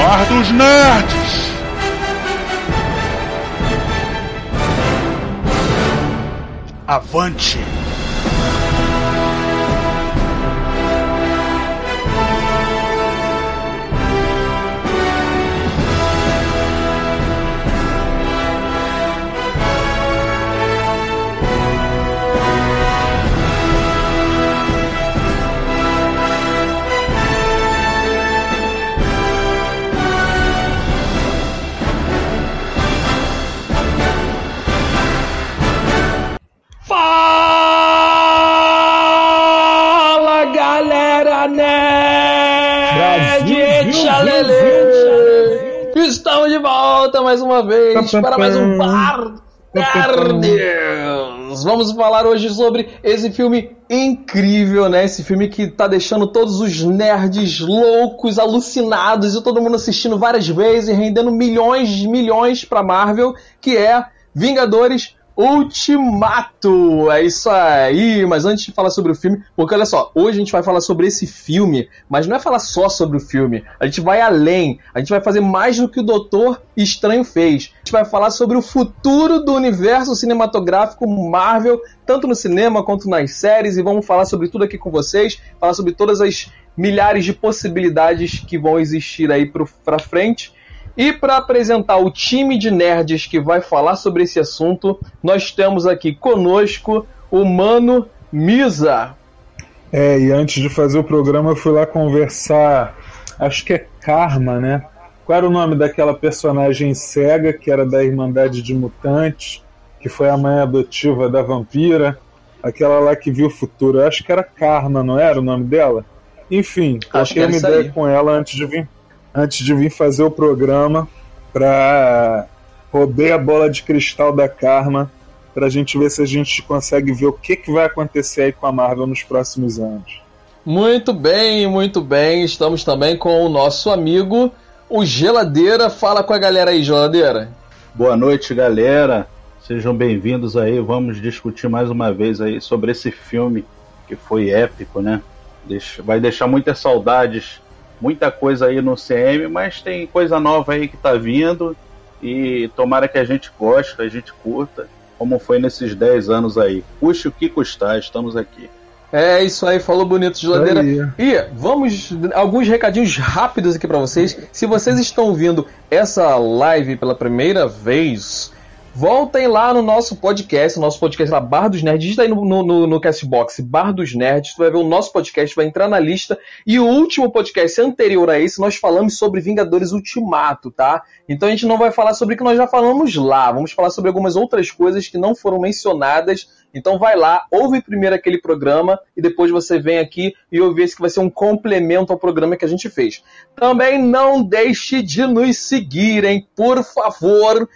Bar dos Nerds. Avante! Mais uma vez para mais um Bar Nerds! Vamos falar hoje sobre esse filme incrível, né? Esse filme que tá deixando todos os nerds loucos, alucinados e todo mundo assistindo várias vezes e rendendo milhões de milhões pra Marvel, que é Vingadores Ultimato! É isso aí! Mas antes de falar sobre o filme, porque olha só, hoje a gente vai falar sobre esse filme, mas não é falar só sobre o filme. A gente vai além, a gente vai fazer mais do que o Doutor Estranho fez. A gente vai falar sobre o futuro do universo cinematográfico Marvel, tanto no cinema quanto nas séries, e vamos falar sobre tudo aqui com vocês, falar sobre todas as milhares de possibilidades que vão existir aí pro, pra frente. E para apresentar o time de nerds que vai falar sobre esse assunto, nós temos aqui conosco o Mano Misa. É, e antes de fazer o programa eu fui lá conversar, acho que é Karma, né? Qual era o nome daquela personagem cega que era da Irmandade de Mutantes, que foi a mãe adotiva da vampira, aquela lá que viu o futuro. Eu acho que era Karma, não era o nome dela? Enfim, Acho que troquei é uma ideia aí. com ela antes de vir, antes de vir fazer o programa pra roubei a bola de cristal da Karma pra gente ver se a gente consegue ver o que, que vai acontecer aí com a Marvel nos próximos anos. Muito bem, muito bem. Estamos também com o nosso amigo, o Geladeira. Fala com a galera aí, Geladeira. Boa noite, galera. Sejam bem-vindos aí. Vamos discutir mais uma vez aí sobre esse filme que foi épico, né? Vai deixar muitas saudades, muita coisa aí no CM, mas tem coisa nova aí que tá vindo e tomara que a gente goste, que a gente curta, como foi nesses 10 anos aí. Custe o que custar, estamos aqui. É isso aí, falou bonito, Geladeira. E vamos alguns recadinhos rápidos aqui pra vocês. Se vocês estão ouvindo essa live pela primeira vez, voltem lá no nosso podcast, nosso podcast lá, Bar dos Nerds. Digita aí no, no, no Castbox, Bar dos Nerds. Tu vai ver o nosso podcast, vai entrar na lista. E o último podcast anterior a esse, nós falamos sobre Vingadores Ultimato, tá? Então a gente não vai falar sobre o que nós já falamos lá. Vamos falar sobre algumas outras coisas que não foram mencionadas. Então vai lá, ouve primeiro aquele programa e depois você vem aqui e ouve esse que vai ser um complemento ao programa que a gente fez. Também não deixe de nos seguirem, por favor.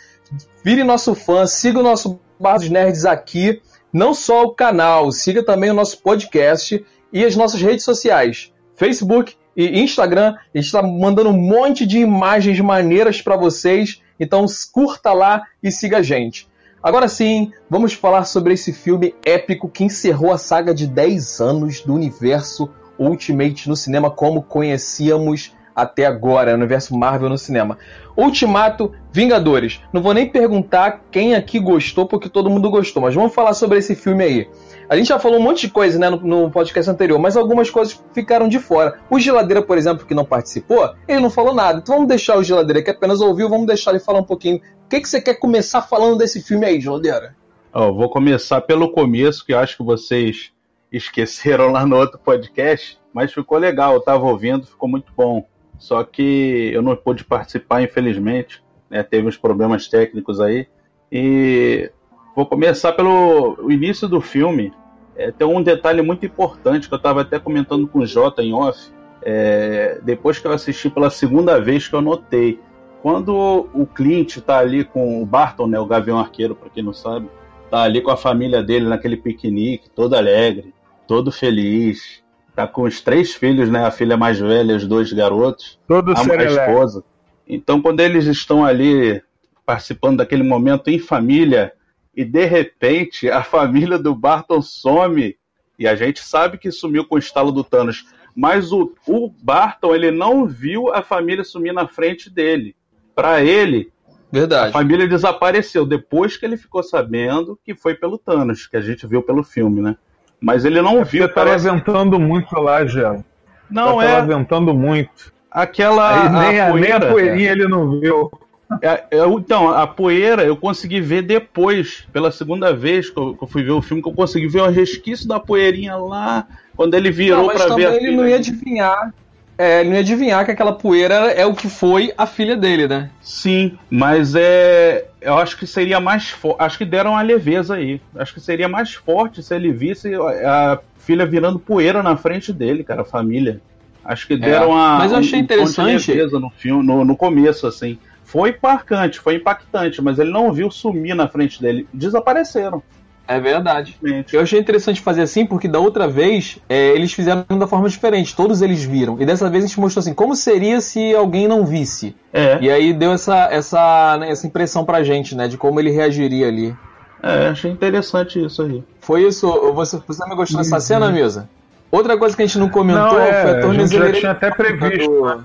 Vire nosso fã, siga o nosso Bar dos Nerds aqui. Não só o canal, siga também o nosso podcast e as nossas redes sociais. Facebook e Instagram. A gente está mandando um monte de imagens maneiras para vocês. Então curta lá e siga a gente. Agora sim, vamos falar sobre esse filme épico que encerrou a saga de 10 anos do universo Ultimate no cinema como conhecíamos até agora, o universo Marvel no cinema. Ultimato Vingadores. Não vou nem perguntar quem aqui gostou, porque todo mundo gostou, mas vamos falar sobre esse filme aí. A gente já falou um monte de coisa né, no, no podcast anterior, mas algumas coisas ficaram de fora. O Geladeira, por exemplo, que não participou, ele não falou nada. Então vamos deixar o Geladeira que apenas ouviu, vamos deixar ele falar um pouquinho. O que, que você quer começar falando desse filme aí, Geladeira? Vou começar pelo começo, que eu acho que vocês esqueceram lá no outro podcast, mas ficou legal, eu tava ouvindo, ficou muito bom. Só que eu não pude participar, infelizmente, né, teve uns problemas técnicos aí. E vou começar pelo início do filme. É, tem um detalhe muito importante que eu estava até comentando com o Jota em off. é, depois que eu assisti pela segunda vez que eu notei. Quando o Clint tá ali com o Barton, né, o Gavião Arqueiro, para quem não sabe, tá ali com a família dele naquele piquenique, todo alegre, todo feliz. Tá com os três filhos, né? A filha mais velha, os dois garotos, Todo a, a esposa. Então, quando eles estão ali participando daquele momento em família, e de repente a família do Barton some, e a gente sabe que sumiu com o estalo do Thanos, Mas o, o Barton, ele não viu a família sumir na frente dele. Para ele, Verdade. a família desapareceu depois que ele ficou sabendo que foi pelo Thanos, que a gente viu pelo filme, né? Mas ele não É viu. porque tava Parece... ventando muito lá, Gelo. Não tava é ventando muito. aquela Aí nem, a a, nem poeira. a poeirinha ele não viu. É, é, então, a poeira eu consegui ver depois, pela segunda vez que eu, que eu fui ver o filme, que eu consegui ver o resquício da poeirinha lá, quando ele virou pra ver ele não ia adivinhar. É, ele não ia adivinhar que aquela poeira é o que foi a filha dele, né? Sim, mas é. Eu acho que seria mais forte. Acho que deram uma leveza aí. Acho que seria mais forte se ele visse a filha virando poeira na frente dele, cara, a família. Acho que deram uma. É. mas eu achei um de interessante- leveza no filme, no, no começo, assim. Foi marcante, foi impactante, mas ele não viu sumir na frente dele. Desapareceram. É verdade. Eu achei interessante fazer assim, porque da outra vez é, eles fizeram da forma diferente, todos eles viram. E dessa vez a gente mostrou assim, como seria se alguém não visse. É, E aí deu essa, essa, né, essa impressão pra gente, né, de como ele reagiria ali. é, achei interessante isso aí. Foi isso, você, você me gostou dessa cena, mesa? Outra coisa que a gente não comentou Não, é, foi a a gente já tornozeleira tinha até previsto. do-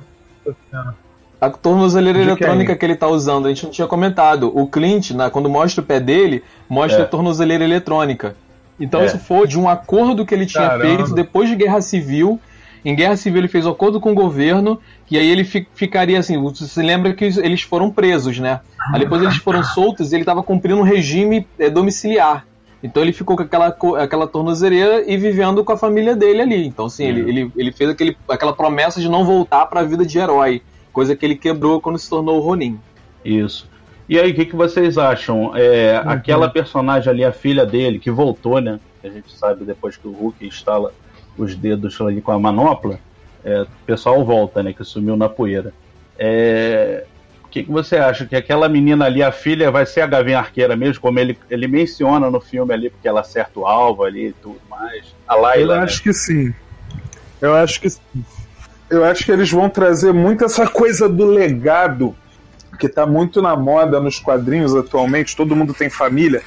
A tornozeleira eletrônica que ele tá usando, a gente não tinha comentado. O Clint, na- quando mostra o pé dele, mostra É. a tornozeleira eletrônica. Então É. isso foi de um acordo que ele tinha Caramba. feito depois de Guerra Civil. Em Guerra Civil ele fez um acordo com o governo e aí ele fi- ficaria assim. Você se lembra que eles foram presos, né? Aí depois eles foram soltos e ele estava cumprindo um regime eh, domiciliar. Então ele ficou com aquela, aquela tornozeleira e vivendo com a família dele ali. Então, assim, ele, ele, ele fez aquele, aquela promessa de não voltar para a vida de herói. Coisa que ele quebrou quando se tornou o Ronin. Isso. E aí, o que, que vocês acham? É, Aquela personagem ali, a filha dele, que voltou, né? Que a gente sabe depois que o Hulk instala os dedos ali com a manopla, é, o pessoal volta, né? Que sumiu na poeira. É, O que, que você acha? Que aquela menina ali, a filha, vai ser a Gavinha Arqueira mesmo, como ele, ele menciona no filme ali, porque ela acerta o alvo ali e tudo mais. A Eu Layla, né? acho que sim. Eu acho que sim. Eu acho que eles vão trazer muito essa coisa do legado que tá muito na moda nos quadrinhos atualmente. Todo mundo tem família.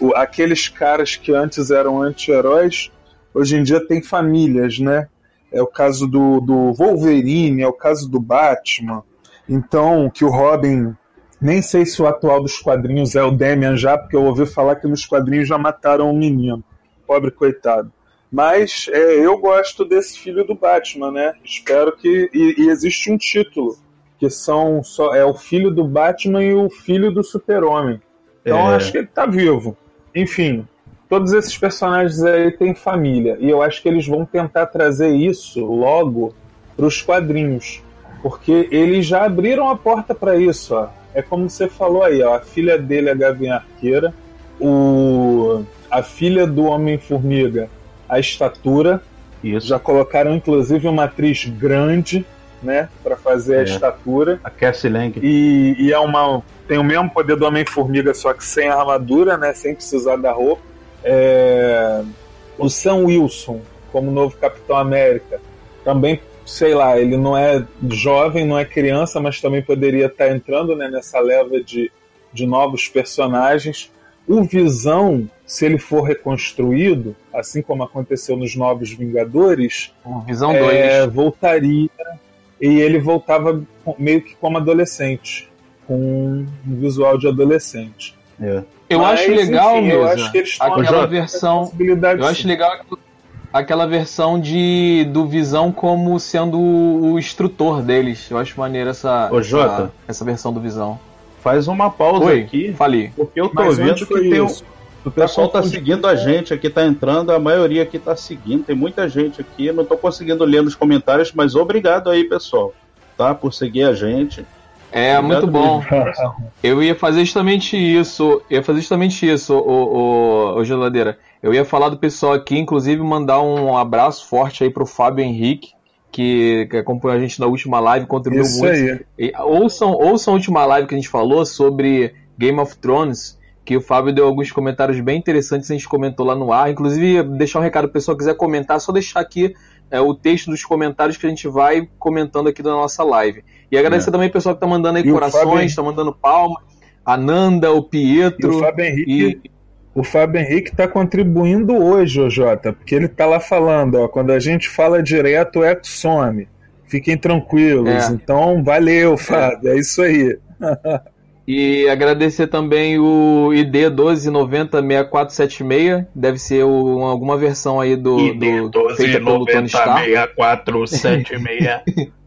O- aqueles caras que antes eram anti-heróis, hoje em dia têm famílias, né? É o caso do, do Wolverine, é o caso do Batman. Então, que o Robin. Nem sei se o atual dos quadrinhos é o Damian já, porque eu ouvi falar que nos quadrinhos já mataram um menino. Pobre coitado. Mas é, eu gosto desse filho do Batman, né? Espero que. E, e existe um título, que são só. É o filho do Batman e o filho do Super-Homem. Então É. eu acho que ele tá vivo. Enfim, todos esses personagens aí têm família. E eu acho que eles vão tentar trazer isso logo para os quadrinhos. Porque eles já abriram a porta para isso, ó. É como você falou aí, ó. A filha dele é a Gavinha Arqueira. O... A filha do Homem-Formiga, a estatura. Isso. Já colocaram, inclusive, uma atriz grande, né? para fazer a É. estatura. A Cassie Lang. E, e é uma. Tem o mesmo poder do Homem-Formiga, só que sem armadura, né? Sem precisar da roupa. É, O Sam Wilson, como novo Capitão América, também, sei lá, ele não é jovem, não é criança, mas também poderia estar entrando né, nessa leva de, de novos personagens. O Visão, se ele for reconstruído, assim como aconteceu nos Novos Vingadores, Visão é, 2. voltaria e ele voltava meio que como adolescente, com um visual de adolescente. É. eu Mas, acho legal, enfim, eu Mesa, acho que eles estão aquela versão. Eu acho legal aquela versão de do Visão como sendo o instrutor deles. Eu acho maneiro essa, Ô, essa, Jota. essa versão do Visão. Faz uma pausa Oi, aqui, falei. porque eu tô Mas vendo que tem um, isso? O pessoal tá seguindo a gente aqui, tá entrando, a maioria aqui tá seguindo, tem muita gente aqui, não tô conseguindo ler nos comentários, mas obrigado aí, pessoal, tá? Por seguir a gente. É, Obrigado muito bom. Eu ia fazer justamente isso. Eu ia fazer justamente isso, o, o, o Geladeira. Eu ia falar do pessoal aqui, inclusive mandar um abraço forte aí pro Fábio Henrique, que, que acompanhou a gente na última live, contribuiu Isso muito. aí. E ouçam, ouçam a última live que a gente falou sobre Game of Thrones, que o Fábio deu alguns comentários bem interessantes, a gente comentou lá no ar. Inclusive, deixar um recado, o pessoal quiser comentar, só deixar aqui é, o texto dos comentários que a gente vai comentando aqui da nossa live. E agradecer É. também o pessoal que tá mandando aí E corações, Fábio- tá mandando palmas. A Nanda, o E Pietro o Fábio Henrique, e O Fábio Henrique está contribuindo hoje, ô Jota, porque ele está lá falando, ó, quando a gente fala direto, o Eco some. Fiquem tranquilos. É. Então, valeu, Fábio. É, é isso aí. E agradecer também o ID 12906476, deve ser o, alguma versão aí do, ID do feita pelo Tony Stark. 6476.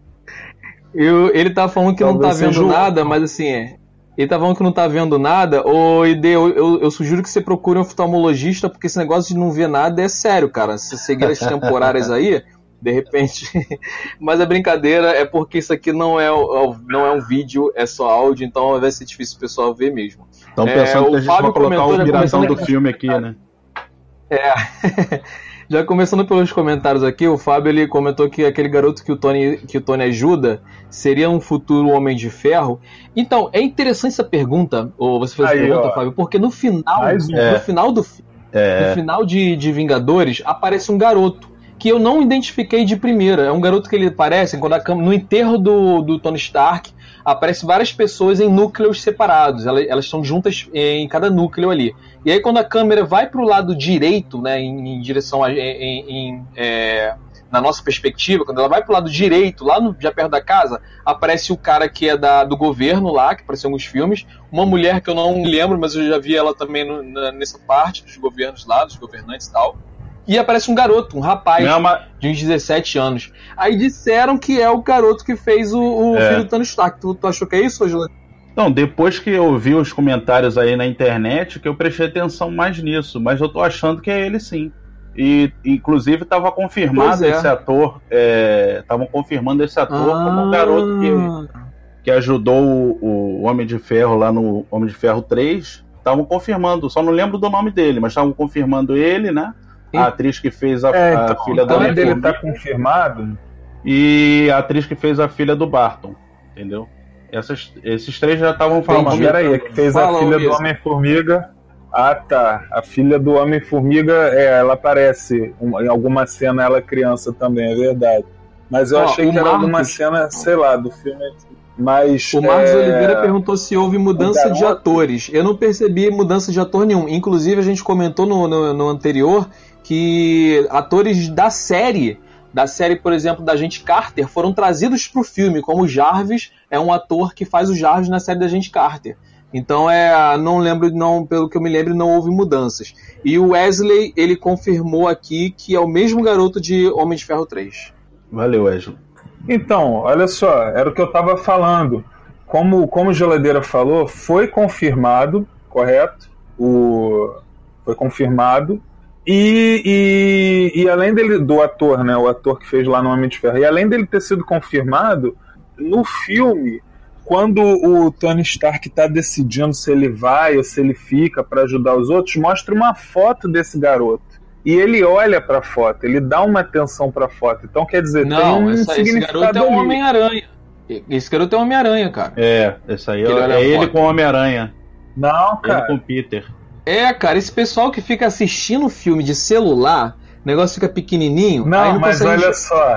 Eu, ele tá falando que Talvez não tá vendo nada, mas assim, é, ele tá falando que não tá vendo nada. Ô, ID, eu, eu, eu, sugiro que você procure um oftalmologista, porque esse negócio de não ver nada é sério, cara. Se seguir as temporárias aí, de repente. Mas a brincadeira é porque isso aqui não é, não é um vídeo, é só áudio, então vai ser difícil o pessoal ver mesmo. Estão pensando é, que a gente vai colocar o miração do filme aqui, né? É. Já começando pelos comentários aqui, o Fábio ele comentou que aquele garoto que o Tony, que o Tony ajuda seria um futuro Homem de Ferro. Então, é interessante essa pergunta, ou você fez essa pergunta, ó. Fábio, porque no final, no, é. no final do é. no final de, de Vingadores aparece um garoto que eu não identifiquei de primeira. É um garoto que ele aparece quando a, no enterro do, do Tony Stark aparece várias pessoas em núcleos separados. Elas, elas estão juntas em cada núcleo ali. E aí quando a câmera vai para o lado direito, né, em, em direção a, em, em é, na nossa perspectiva, quando ela vai para o lado direito, lá no, já perto da casa, aparece o cara que é da, do governo lá, que apareceu alguns filmes, uma mulher que eu não lembro, mas eu já vi ela também no, na, nessa parte dos governos lá, dos governantes e tal e aparece um garoto, um rapaz Não, mas... de uns 17 anos. Aí disseram que é o garoto que fez o, o é. filho do Tony Stark. Tu, tu achou que é isso, Angela? Não, depois que eu vi os comentários aí na internet, que eu prestei atenção mais nisso, mas eu tô achando que é ele sim. E inclusive estava confirmado é. esse ator, estavam é, confirmando esse ator ah. como um garoto que, que ajudou o, o, Homem de Ferro lá no Homem de Ferro 3. Estavam confirmando, só não lembro do nome dele, mas estavam confirmando ele, né? A atriz que fez a, é, então, a filha do. O dele tá confirmado. E a atriz que fez a filha do Barton, entendeu? Essas, esses três já estavam falando. Mas peraí, que fez Fala, a filha do Homem-Formiga. Ah, tá. A filha do Homem-Formiga, é, ela aparece em alguma cena, ela é criança também, é verdade. Mas eu achei que Marcos... era alguma cena, sei lá, do filme. Mas, o Marcos é... Oliveira perguntou se houve mudança de atores. Eu não percebi mudança de ator nenhum. Inclusive, a gente comentou no, no, no anterior que atores da série, da série, por exemplo, da gente Carter, foram trazidos para o filme, como o Jarvis é um ator que faz o Jarvis na série da gente Carter. Então é, não lembro, não, pelo que eu me lembro, não houve mudanças. E o Wesley, ele confirmou aqui que é o mesmo garoto de Homem de Ferro 3. Valeu, Wesley. Então, olha só, era o que eu estava falando. Como, como Geladeira falou, foi confirmado, correto? O, foi confirmado e, e, e, além dele, do ator, né, o ator que fez lá no Homem de Ferro, e além dele ter sido confirmado, no filme, quando o Tony Stark está decidindo se ele vai ou se ele fica para ajudar os outros, mostra uma foto desse garoto. E ele olha para a foto, ele dá uma atenção para a foto. Então quer dizer, não, tem um essa, esse garoto é o Homem-Aranha. Esse garoto é o Homem-Aranha, cara. É, esse aí é, é ele com o Homem-Aranha. Não, cara. Ele com o Peter. É, cara, esse pessoal que fica assistindo filme de celular, o negócio fica pequenininho. Não, não mas olha só.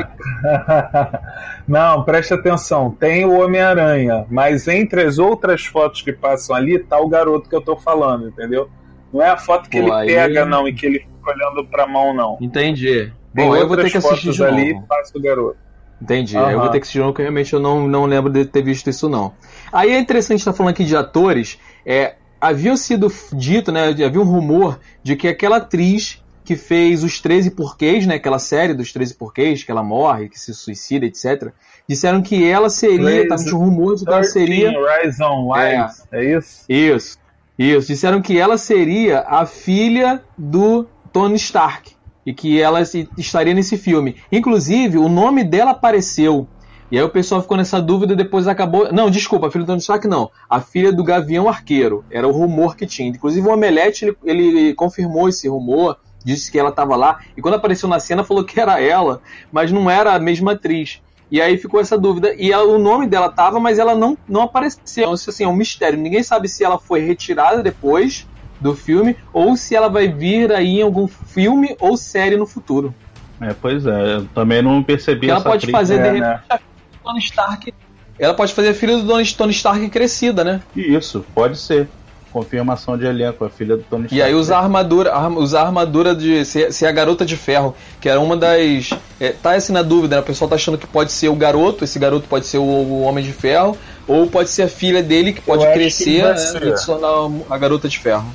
não, preste atenção. Tem o Homem-Aranha, mas entre as outras fotos que passam ali tá o garoto que eu tô falando, entendeu? Não é a foto que Pô, ele aí... pega, não, e que ele fica olhando pra mão, não. Entendi. Bom, eu vou ter que assistir de ali e passa o garoto. Entendi. Uhum. Eu vou ter que assistir de novo, porque realmente eu não, não lembro de ter visto isso, não. Aí é interessante estar falando aqui de atores. É, havia sido dito, né, havia um rumor de que aquela atriz que fez os 13 porquês, né, aquela série dos 13 porquês, que ela morre, que se suicida, etc. Disseram que ela seria, tava de rumor de que ela seria Rise on é, é isso? Isso. Isso, disseram que ela seria a filha do Tony Stark e que ela estaria nesse filme. Inclusive, o nome dela apareceu e aí o pessoal ficou nessa dúvida e depois acabou. Não, desculpa, a filha do Tony Stark não. A filha do Gavião Arqueiro. Era o rumor que tinha. Inclusive o Omelete ele, ele confirmou esse rumor, disse que ela estava lá. E quando apareceu na cena falou que era ela, mas não era a mesma atriz. E aí ficou essa dúvida. E ela, o nome dela tava, mas ela não, não apareceu. Então, isso assim, é um mistério. Ninguém sabe se ela foi retirada depois do filme ou se ela vai vir aí em algum filme ou série no futuro. É, pois é, eu também não percebi ela pode fazer é, de repente né? Tony Stark. Ela pode fazer a filha do Tony Stark crescida, né? Isso, pode ser. Confirmação de elenco, a filha do Tony Stark. E aí usar armadura, usar armadura de ser, ser, a garota de ferro, que era uma das. É, tá assim na dúvida, né? O pessoal tá achando que pode ser o garoto, esse garoto pode ser o, o Homem de Ferro, ou pode ser a filha dele que pode crescer que né, e se tornar a garota de ferro.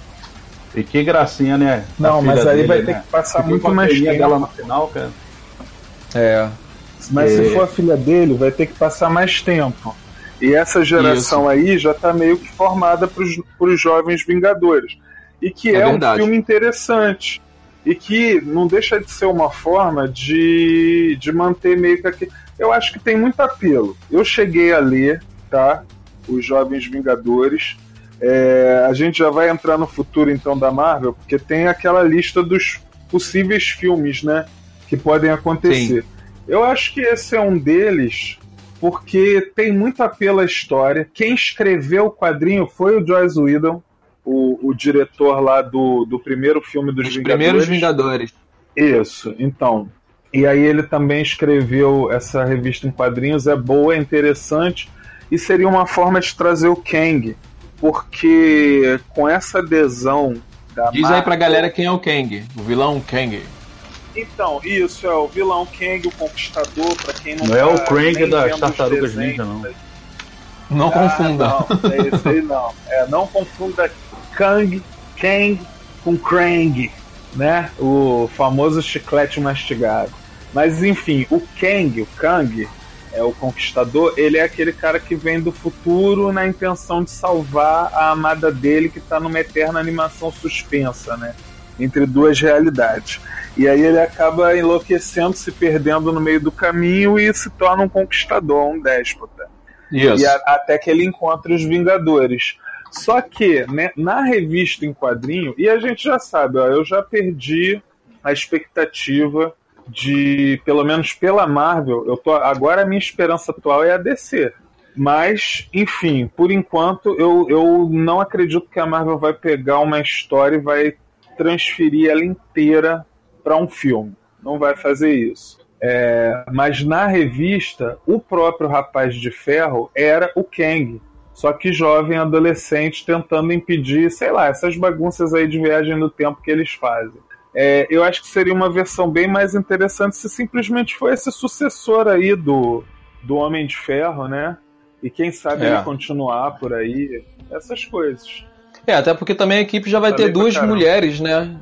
E que gracinha, né? Não, mas aí dele, vai ter né? que passar muito mais tempo. dela no final, cara. É. Mas se for a filha dele, vai ter que passar mais tempo. E essa geração Isso. aí já está meio que formada para os jovens Vingadores. E que é, é um filme interessante. E que não deixa de ser uma forma de, de manter meio que aqui. Eu acho que tem muito apelo. Eu cheguei a ler, tá? Os Jovens Vingadores. É, a gente já vai entrar no futuro então da Marvel, porque tem aquela lista dos possíveis filmes, né? Que podem acontecer. Sim. Eu acho que esse é um deles, porque tem muito apelo à história. Quem escreveu o quadrinho foi o Joyce Whedon, o, o diretor lá do, do primeiro filme dos Os Vingadores. primeiros Vingadores. Isso, então. E aí ele também escreveu essa revista em quadrinhos, é boa, é interessante, e seria uma forma de trazer o Kang, porque com essa adesão da Diz Marvel, aí pra galera quem é o Kang, o vilão Kang. Então, isso é o vilão Kang, o Conquistador, para quem não Não tá é o Krang das Tartarugas Ninja, não. Não ah, confunda. Não, é isso aí não. É, não confunda Kang, Kang com Krang, né? O famoso chiclete mastigado. Mas enfim, o Kang, o Kang, é o conquistador, ele é aquele cara que vem do futuro na intenção de salvar a amada dele que está numa eterna animação suspensa, né? Entre duas realidades. E aí ele acaba enlouquecendo, se perdendo no meio do caminho e se torna um conquistador, um déspota. Isso. E a, até que ele encontra os Vingadores. Só que né, na revista em quadrinho, e a gente já sabe, ó, eu já perdi a expectativa de, pelo menos pela Marvel, eu tô, agora a minha esperança atual é a DC. Mas, enfim, por enquanto eu, eu não acredito que a Marvel vai pegar uma história e vai transferir ela inteira para um filme. Não vai fazer isso. É, mas na revista, o próprio Rapaz de Ferro era o Kang. Só que jovem adolescente tentando impedir, sei lá, essas bagunças aí de viagem no tempo que eles fazem. É, eu acho que seria uma versão bem mais interessante se simplesmente for esse sucessor aí do, do Homem de Ferro, né? E quem sabe é. ele continuar por aí, essas coisas. É, até porque também a equipe já vai tá ter duas mulheres, né?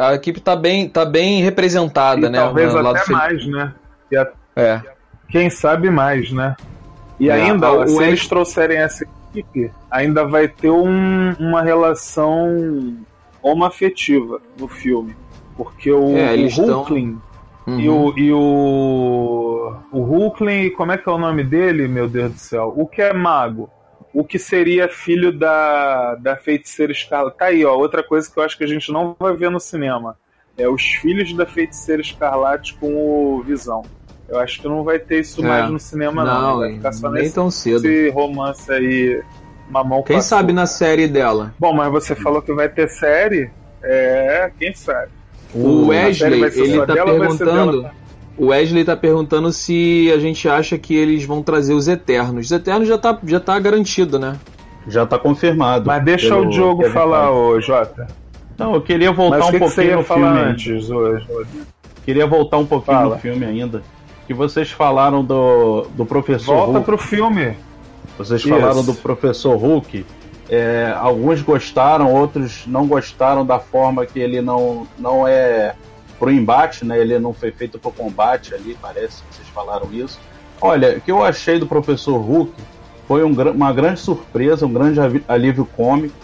A equipe tá bem, tá bem representada, e né? Talvez até mais, né? A... É. Quem sabe mais, né? E é, ainda, se o eles trouxerem essa equipe, ainda vai ter um, uma relação homoafetiva no filme. Porque o, é, o Hulkling uhum. e, o, e o. O Hulkling, como é que é o nome dele, meu Deus do céu? O que é mago? O que seria filho da, da feiticeira Escarlate. Tá aí, ó, outra coisa que eu acho que a gente não vai ver no cinema. É os filhos da feiticeira Escarlate com o Visão. Eu acho que não vai ter isso é. mais no cinema, não. não. Vai ficar só nem nesse, tão cedo. esse romance aí, mamão Quem sabe na série dela? Bom, mas você falou que vai ter série? É, quem sabe? O Wesley, ele tá perguntando o Wesley tá perguntando se a gente acha que eles vão trazer os Eternos. Os Eternos já tá, já tá garantido, né? Já tá confirmado. Mas deixa o Diogo Kevin falar, ô Jota. Não, eu queria voltar Mas um que pouquinho que no filme. antes hoje. Queria voltar um pouquinho Fala. no filme ainda. Que vocês falaram do, do professor Volta Hulk. pro filme. Vocês Isso. falaram do professor Hulk. É, alguns gostaram, outros não gostaram da forma que ele não, não é pro embate, né? Ele não foi feito pro combate ali, parece que vocês falaram isso. Olha, o que eu achei do Professor Hulk foi um, uma grande surpresa, um grande alívio cômico.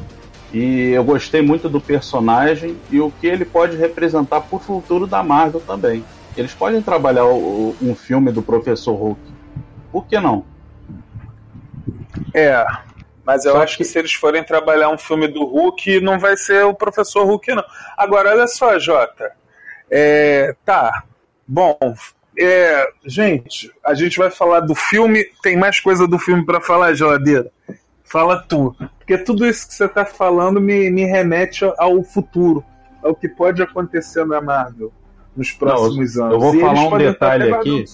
E eu gostei muito do personagem e o que ele pode representar para o futuro da Marvel também. Eles podem trabalhar o, um filme do Professor Hulk. Por que não? É, mas eu só acho que... que se eles forem trabalhar um filme do Hulk, não vai ser o Professor Hulk, não. Agora, olha só, Jota. É, tá. Bom, é, gente, a gente vai falar do filme. Tem mais coisa do filme para falar, geladeira? Fala tu. Porque tudo isso que você tá falando me, me remete ao futuro, ao que pode acontecer na Marvel nos próximos Não, anos. Eu vou e falar um detalhe aqui.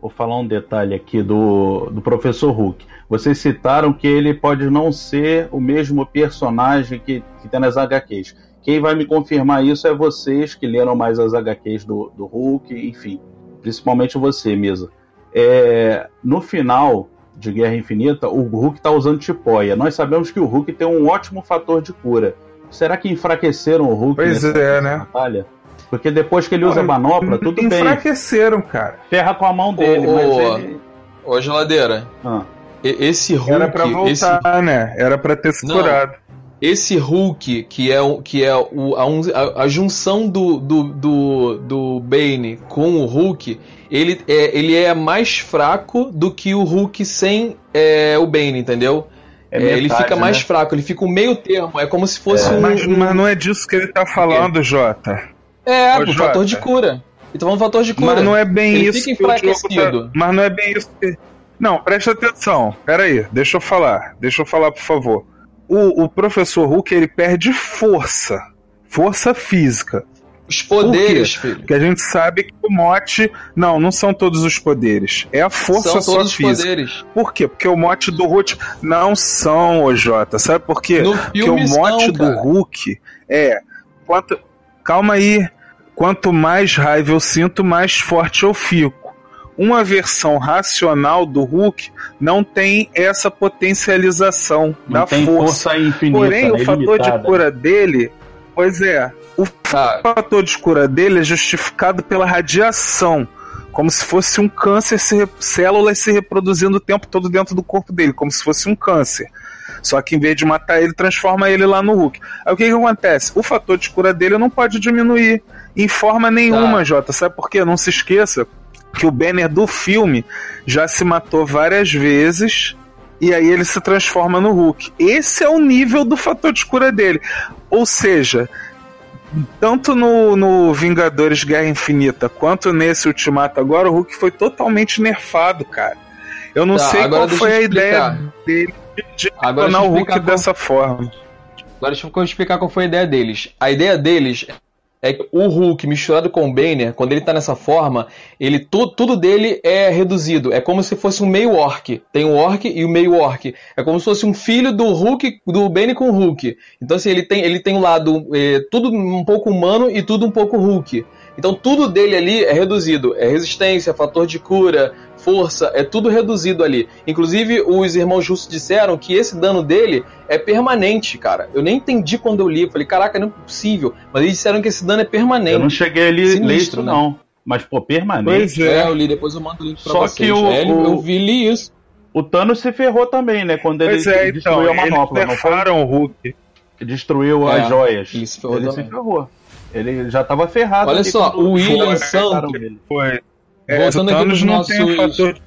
vou falar um detalhe aqui do, do professor Hulk. Vocês citaram que ele pode não ser o mesmo personagem que, que tem nas HQs. Quem vai me confirmar isso é vocês que leram mais as HQs do, do Hulk, enfim. Principalmente você, Misa. É, no final de Guerra Infinita, o Hulk está usando tipóia. Nós sabemos que o Hulk tem um ótimo fator de cura. Será que enfraqueceram o Hulk pois nessa é, né? batalha? Porque depois que ele usa a manopla, tudo bem. Enfraqueceram, cara. Ferra com a mão dele, Ô, mas ô, ele... Ô, geladeira, Ah, e- esse Hulk. Era pra voltar, esse, né? Era pra ter se Não. curado. Esse Hulk, que é, que é o, a, a- junção do, do, do, do Bane com o Hulk, ele é, ele é mais fraco do que o Hulk sem é, o Bane, entendeu? é É, ele metade, fica mais né? fraco, ele fica um meio termo. É como se fosse um. Mas, um- mas não é disso que ele tá falando, Jota. É, Ô, o Jota. fator de cura. Ele tá falando fator de cura. Mas não é bem Ele isso fica Diogo enfraquecido. Tá... Mas não é bem isso que... Não, presta atenção. Pera aí, deixa eu falar. Deixa eu falar, por favor. O, o professor Hulk, ele perde força. Força física. Os poderes, filho. Porque a gente sabe que o mote... Não, não são todos os poderes. É a força São só todos os física. poderes. Por quê? Porque o mote do Hulk não são, Jota. Sabe por quê? No Porque o mote do. Hulk é. Quanto, calma aí. Quanto mais raiva eu sinto, mais forte eu fico. Uma versão racional do Hulk não tem essa potencialização Não da tem força. força infinita, Porém, né? o fator de cura dele, pois é, o Tá, fator de cura dele é justificado pela radiação. Como se fosse um câncer, se células se reproduzindo o tempo todo dentro do corpo dele, como se fosse um câncer. Só que em vez de matar ele, transforma ele lá no Hulk. Aí o que, que acontece? O fator de cura dele não pode diminuir em forma nenhuma, Tá. Jota. Sabe por quê? Não se esqueça que o Banner do filme já se matou várias vezes e aí ele se transforma no Hulk. Esse é o nível do fator de cura dele. Ou seja, tanto no, no Vingadores Guerra Infinita quanto nesse Ultimato agora, o Hulk foi totalmente nerfado, cara. Eu não Tá, sei qual foi a explicar. ideia dele de Agora tornar o Hulk qual- dessa forma. Agora deixa eu explicar qual foi a ideia deles. A ideia deles é que o Hulk misturado com o Banner, quando ele tá nessa forma, ele tu- tudo dele é reduzido. É como se fosse um meio orc. Tem o orc e o meio orc. É como se fosse um filho do Hulk, do Banner com o Hulk. Então assim, ele tem ele tem um lado é, tudo um pouco humano e tudo um pouco Hulk. Então tudo dele ali é reduzido. É resistência, fator de cura, força, é tudo reduzido ali. Inclusive, os irmãos Justos disseram que esse dano dele é permanente, cara. Eu nem entendi quando eu li. Falei, caraca, não é possível. Mas eles disseram que esse dano é permanente. Eu não cheguei a ler Sinistro, isso, né? não. Mas, pô, permanente. Pois É, é. eu li, depois eu mando o link pra Só vocês. que o- É, o- eu vi li isso. O Thanos se ferrou também, né? Quando ele Pois é, então, destruiu a eles manopla, não foi? nerfaram o Hulk. Destruiu É, as joias. ele se ferrou ele também. se ferrou. Ele já tava ferrado. Olha ali só, o William Santos-. Foi. É, Voltando aqui pros nossos- fator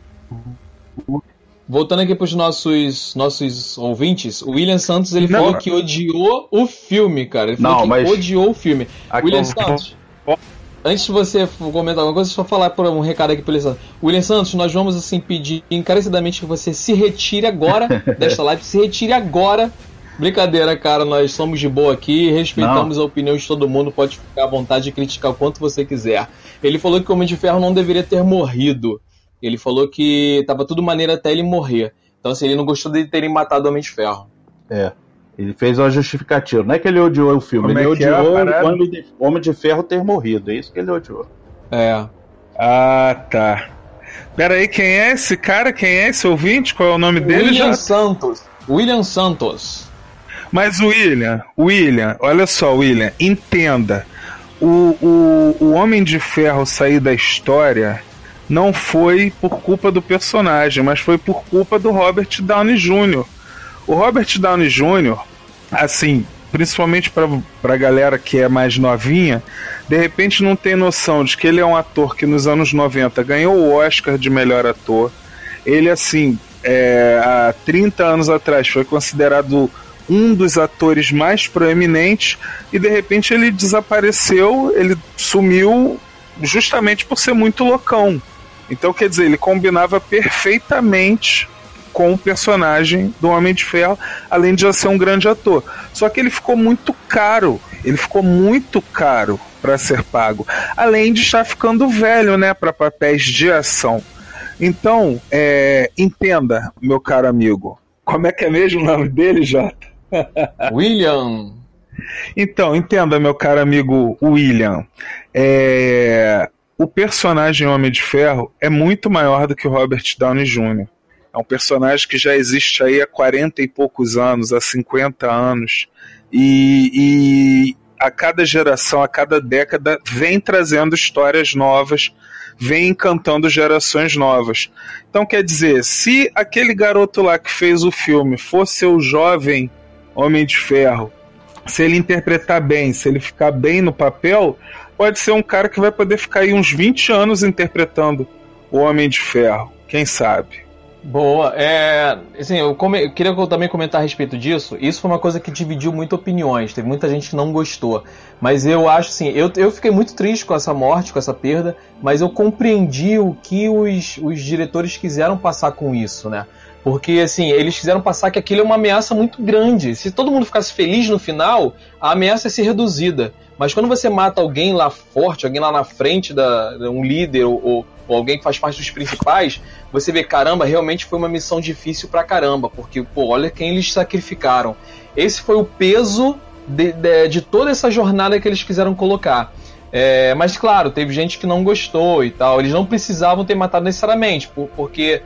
Voltando aqui pros nossos, nossos ouvintes, o William Santos ele Não. falou que odiou o filme, cara. Ele falou Não, que mas- odiou o filme. William Santos, antes de você comentar alguma coisa, só falar por um recado aqui pro William Santos. William Santos, nós vamos assim pedir encarecidamente que você se retire agora desta live, se retire agora. Brincadeira, cara, nós somos de boa aqui, respeitamos a opinião de todo mundo, pode ficar à vontade de criticar o quanto você quiser. Ele falou que o Homem de Ferro não deveria ter morrido. Ele falou que tava tudo maneiro até ele morrer. Então, assim, ele não gostou de terem matado o Homem de Ferro. É. Ele fez uma justificativa. Não é que ele odiou o filme, Como ele é que é odiou parada? o Homem de, Homem de Ferro ter morrido. É isso que ele odiou. É. Ah, tá. Pera aí, quem é esse cara? Quem é esse ouvinte? Qual é o nome dele? William? Santos. William Santos. Mas William, William, olha só, William, entenda. O, o, o Homem de Ferro sair da história não foi por culpa do personagem, mas foi por culpa do Robert Downey Jr. O Robert Downey Jr., assim, principalmente pra, pra galera que é mais novinha, de repente não tem noção de que ele é um ator que nos anos 90 ganhou o Oscar de melhor ator. Ele, assim, é, há 30 anos atrás foi considerado um dos atores mais proeminentes e de repente ele desapareceu, ele sumiu justamente por ser muito loucão. Então, quer dizer, ele combinava perfeitamente com o personagem do Homem de Ferro, além de já ser um grande ator. Só que ele ficou muito caro, ele ficou muito caro para ser pago, além de estar ficando velho, né, para papéis de ação. Então, é, entenda, meu caro amigo. Como é que é mesmo o nome dele, Jota? William. Então, entenda, meu caro amigo William. É, o personagem Homem de Ferro é muito maior do que o Robert Downey Jr. É um personagem que já existe aí há 40 e poucos anos, há 50 anos. E, e a cada geração, a cada década, vem trazendo histórias novas, vem encantando gerações novas. Então, quer dizer, se aquele garoto lá que fez o filme fosse o jovem Homem de Ferro, se ele interpretar bem, se ele ficar bem no papel, pode ser um cara que vai poder ficar aí uns 20 anos interpretando o Homem de Ferro. Quem sabe? Boa. É, assim, eu, come, eu queria também comentar a respeito disso. Isso foi uma coisa que dividiu muito opiniões. Teve muita gente que não gostou. Mas eu acho assim, eu, eu fiquei muito triste com essa morte, com essa perda, mas eu compreendi o que os, os diretores quiseram passar com isso, né? Porque, assim, eles quiseram passar que aquilo é uma ameaça muito grande. Se todo mundo ficasse feliz no final, a ameaça ia ser reduzida. Mas quando você mata alguém lá forte, alguém lá na frente, da, um líder ou, ou alguém que faz parte dos principais, você vê, caramba, realmente foi uma missão difícil pra caramba, porque, pô, olha quem eles sacrificaram. Esse foi o peso de, de, de toda essa jornada que eles quiseram colocar. É, mas claro, teve gente que não gostou e tal. Eles não precisavam ter matado necessariamente, por, porque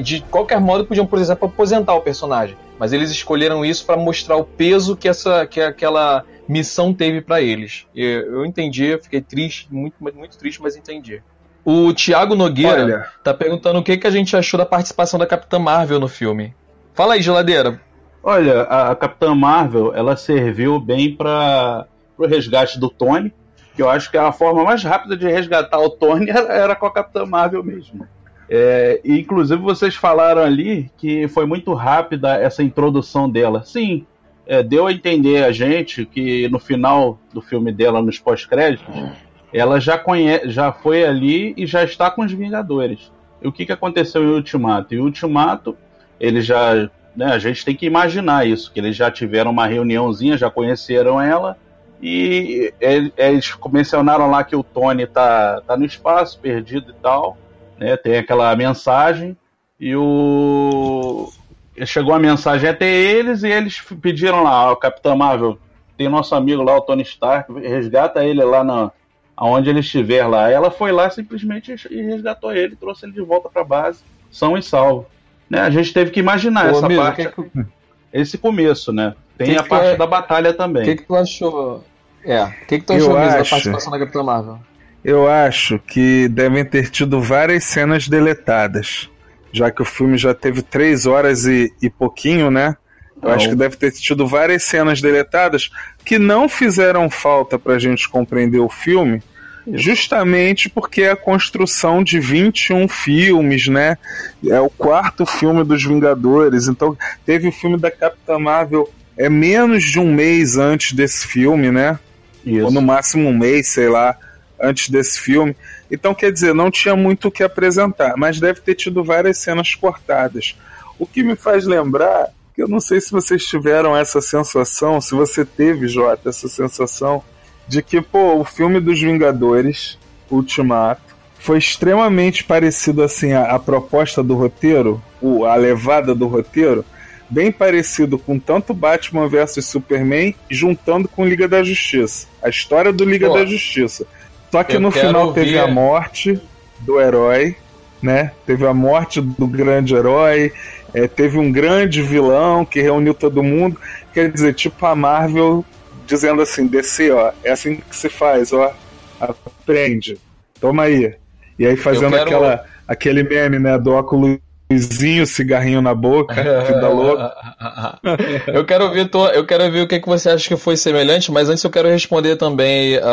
de qualquer modo podiam, por exemplo, aposentar o personagem. Mas eles escolheram isso para mostrar o peso que essa que aquela missão teve para eles. Eu, eu entendi, eu fiquei triste, muito, muito triste, mas entendi. O Thiago Nogueira Olha. tá perguntando o que, que a gente achou da participação da Capitã Marvel no filme. Fala aí, geladeira. Olha, a, a Capitã Marvel, ela serviu bem para o resgate do Tony, que eu acho que a forma mais rápida de resgatar o Tony era, era com a Capitã Marvel mesmo. É, inclusive vocês falaram ali que foi muito rápida essa introdução dela. Sim, é, deu a entender a gente que no final do filme dela, nos pós-créditos, ela já, conhece, já foi ali e já está com os Vingadores. E o que, que aconteceu em Ultimato? Em Ultimato, ele já. Né, a gente tem que imaginar isso, que eles já tiveram uma reuniãozinha, já conheceram ela, e eles mencionaram lá que o Tony tá, tá no espaço, perdido e tal. Né, tem aquela mensagem, e o. Chegou a mensagem até eles e eles pediram lá, o Capitão Marvel, tem nosso amigo lá, o Tony Stark, resgata ele lá na, aonde ele estiver lá. Ela foi lá simplesmente e resgatou ele, trouxe ele de volta para base, são e salvo. Né? A gente teve que imaginar Ô, essa amigo, parte, que... esse começo, né? Tem que a que parte é... da batalha também. O que, que tu achou? É, o que, que tu achou mesmo da participação da Capitã Marvel? Eu acho que devem ter tido várias cenas deletadas, já que o filme já teve três horas e, e pouquinho, né? Eu não. acho que deve ter tido várias cenas deletadas que não fizeram falta pra gente compreender o filme, Justamente porque é a construção de 21 filmes, né? É o quarto filme dos Vingadores. Então, teve o filme da Capitã Marvel é menos de um mês antes desse filme, né? Isso. Ou no máximo um mês, sei lá, antes desse filme. Então, quer dizer, não tinha muito o que apresentar, mas deve ter tido várias cenas cortadas. O que me faz lembrar, que eu não sei se vocês tiveram essa sensação, se você teve, Jota, essa sensação de que, pô, o filme dos Vingadores, Ultimato, foi extremamente parecido assim a, a proposta do roteiro, o, a levada do roteiro, bem parecido com tanto Batman vs Superman, juntando com Liga da Justiça. A história do Liga Pô, da Justiça. Só que no final ouvir... teve a morte do herói, né? Teve a morte do grande herói, é, teve um grande vilão que reuniu todo mundo. Quer dizer, tipo a Marvel dizendo assim: DC, ó, é assim que se faz, ó, aprende, toma aí. E aí fazendo quero... aquela, aquele meme, né, do óculos cigarrinho na boca, vida louca. eu quero ver, eu quero ver o que, que você acha que foi semelhante, mas antes eu quero responder também uh,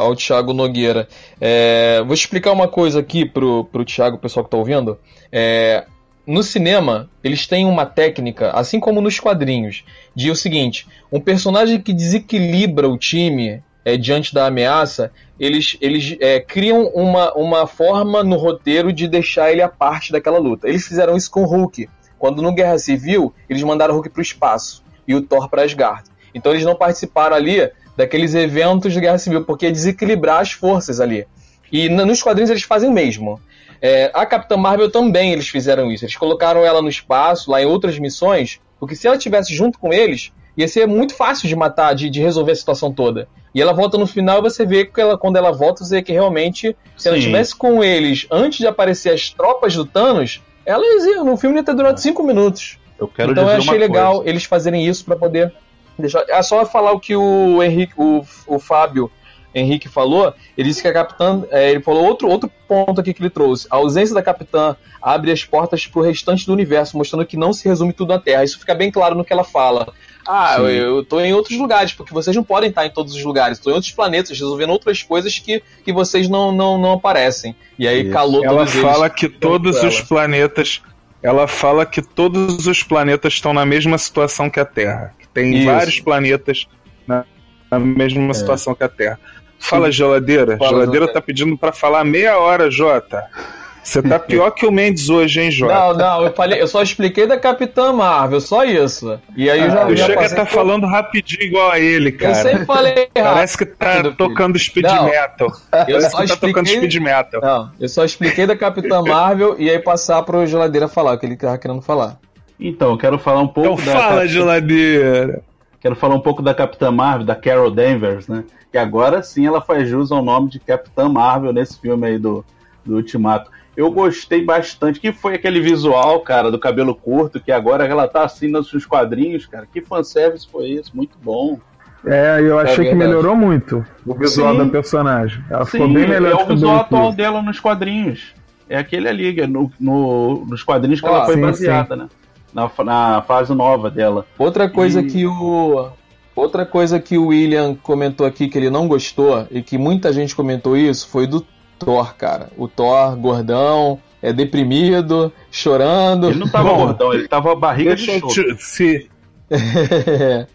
ao Thiago Nogueira. É, vou explicar uma coisa aqui pro, pro Thiago, pessoal que tá ouvindo. É, no cinema, eles têm uma técnica, assim como nos quadrinhos, de o seguinte: um personagem que desequilibra o time é, diante da ameaça, eles, eles é, criam uma, uma forma no roteiro de deixar ele a parte daquela luta. Eles fizeram isso com o Hulk. Quando no Guerra Civil, eles mandaram o Hulk para o espaço e o Thor para Asgard. Então eles não participaram ali daqueles eventos de Guerra Civil, porque é desequilibrar as forças ali. E nos quadrinhos eles fazem o mesmo. É, a Capitã Marvel também eles fizeram isso. Eles colocaram ela no espaço, lá em outras missões, porque se ela estivesse junto com eles, ia ser muito fácil de matar, de, de resolver a situação toda. E ela volta no final e você vê que ela, quando ela volta, você vê que realmente, se Sim. ela estivesse com eles antes de aparecer as tropas do Thanos, elas iam, no filme ia ter durado cinco minutos. Eu quero então eu achei legal coisa. eles fazerem isso para poder deixar. É só falar o que o Henrique, o, o Fábio Henrique falou, ele disse que a capitã. É, ele falou outro, outro ponto aqui que ele trouxe. A ausência da capitã abre as portas para o restante do universo, mostrando que não se resume tudo na Terra. Isso fica bem claro no que ela fala. Ah, eu, eu tô em outros lugares, porque vocês não podem estar em todos os lugares. Estou em outros planetas, resolvendo outras coisas que, que vocês não, não, não aparecem. E aí Isso. calou Ela fala que todos os planetas. Ela fala que todos os planetas estão na mesma situação que a Terra. Que tem Isso. vários planetas na, na mesma é. situação que a Terra. Fala, geladeira. Fala, geladeira tá pedindo para falar meia hora, Jota. Você tá pior que o Mendes hoje, hein, Jota? Não, não, eu falei, eu só expliquei da Capitã Marvel, só isso. E aí eu já. O Chega tá falando rapidinho igual a ele, cara. Eu sempre falei rápido. Parece que tá tocando speed não, metal. Eu Parece só que tá tocando speed metal. Não, eu só expliquei da Capitã Marvel e aí passar pro geladeira falar o que ele tava querendo falar. Então, eu quero falar um pouco então, da. Fala, Capitã... geladeira! Quero falar um pouco da Capitã Marvel, da Carol Danvers, né? Que agora sim ela faz jus ao nome de Capitã Marvel nesse filme aí do, do Ultimato. Eu gostei bastante. Que foi aquele visual, cara, do cabelo curto, que agora ela tá assim nos seus quadrinhos, cara. Que fanservice foi esse? Muito bom. É, eu achei é que melhorou muito o visual Sim. da personagem. Ela Sim, ficou bem melhor. É o visual atual dela nos quadrinhos. É aquele ali, no, no nos quadrinhos que ah, ela foi sim, baseada, sim. né? Na, na fase nova dela. Outra coisa e... que o. Outra coisa que o William comentou aqui que ele não gostou, e que muita gente comentou isso, foi do Thor, cara. O Thor, gordão, é deprimido, chorando. Ele não tava Bom, gordão, ele tava barriga de show. Se...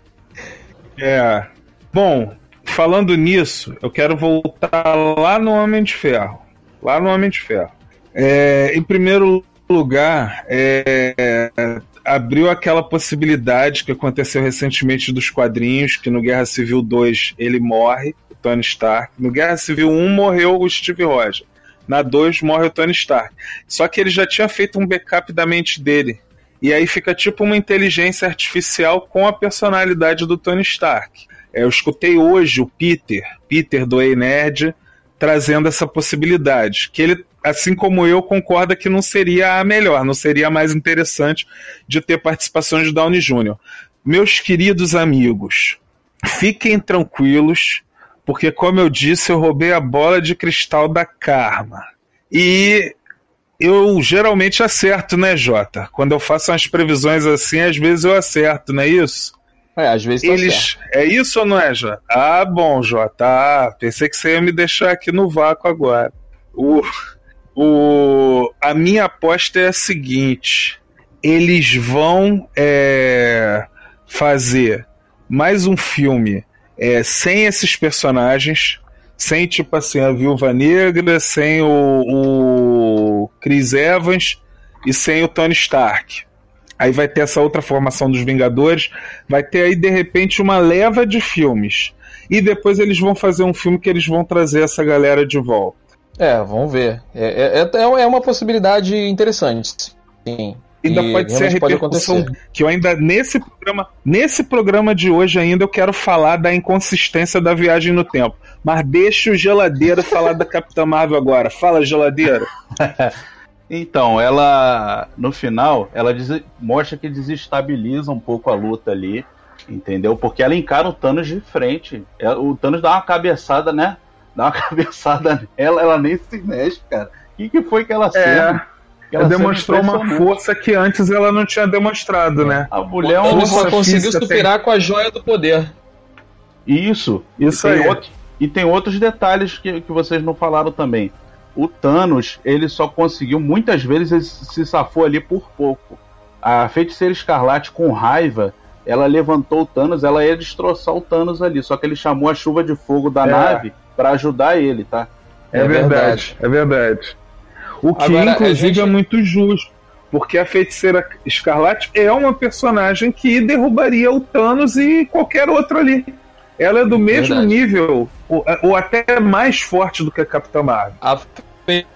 é. Bom, falando nisso, eu quero voltar lá no Homem de Ferro. Lá no Homem de Ferro. É, em primeiro lugar, é, abriu aquela possibilidade que aconteceu recentemente dos quadrinhos, que no Guerra Civil 2 ele morre, o Tony Stark. No Guerra Civil 1 morreu o Steve Rogers. Na 2 morre o Tony Stark. Só que ele já tinha feito um backup da mente dele. E aí fica tipo uma inteligência artificial com a personalidade do Tony Stark. É, eu escutei hoje o Peter, Peter do Ei Nerd, trazendo essa possibilidade. Que ele assim como eu, concorda que não seria a melhor, não seria a mais interessante de ter participação de Downey Jr. Meus queridos amigos, fiquem tranquilos, porque, como eu disse, eu roubei a bola de cristal da Karma. E eu geralmente acerto, né, Jota? Quando eu faço umas previsões assim, às vezes eu acerto, não é isso? É, às vezes Eles... É isso ou não é, Jota? Ah, bom, Jota. Ah, pensei que você ia me deixar aqui no vácuo agora. Uh. O, a minha aposta é a seguinte: eles vão é, fazer mais um filme é, sem esses personagens, sem tipo assim a Viúva Negra, sem o, o Chris Evans e sem o Tony Stark. Aí vai ter essa outra formação dos Vingadores, vai ter aí de repente uma leva de filmes. E depois eles vão fazer um filme que eles vão trazer essa galera de volta. É, vamos ver. É, é, é, é uma possibilidade interessante. Sim. Ainda e pode ser a repercussão que eu ainda nesse programa, nesse programa de hoje ainda eu quero falar da inconsistência da viagem no tempo. Mas deixa o geladeiro falar da Capitã Marvel agora. Fala, geladeiro. então, ela no final, ela mostra que desestabiliza um pouco a luta ali, entendeu? Porque ela encara o Thanos de frente. É, o Thanos dá uma cabeçada, né? Dá uma cabeçada nela, ela nem se mexe, cara. O que, que foi que ela é. Ela demonstrou uma força que antes ela não tinha demonstrado, né? A mulher uma só conseguiu superar tem... com a joia do poder. Isso. Isso e aí. Outro, e tem outros detalhes que, que vocês não falaram também. O Thanos, ele só conseguiu, muitas vezes, ele se safou ali por pouco. A feiticeira escarlate, com raiva, ela levantou o Thanos, ela ia destroçar o Thanos ali. Só que ele chamou a chuva de fogo da é. nave para ajudar ele, tá? É, é verdade, verdade, é verdade. O que, Agora, inclusive, gente... é muito justo. Porque a feiticeira Escarlate é uma personagem que derrubaria o Thanos e qualquer outro ali. Ela é do mesmo verdade. nível, ou, ou, até mais forte do que a Capitã Marvel. A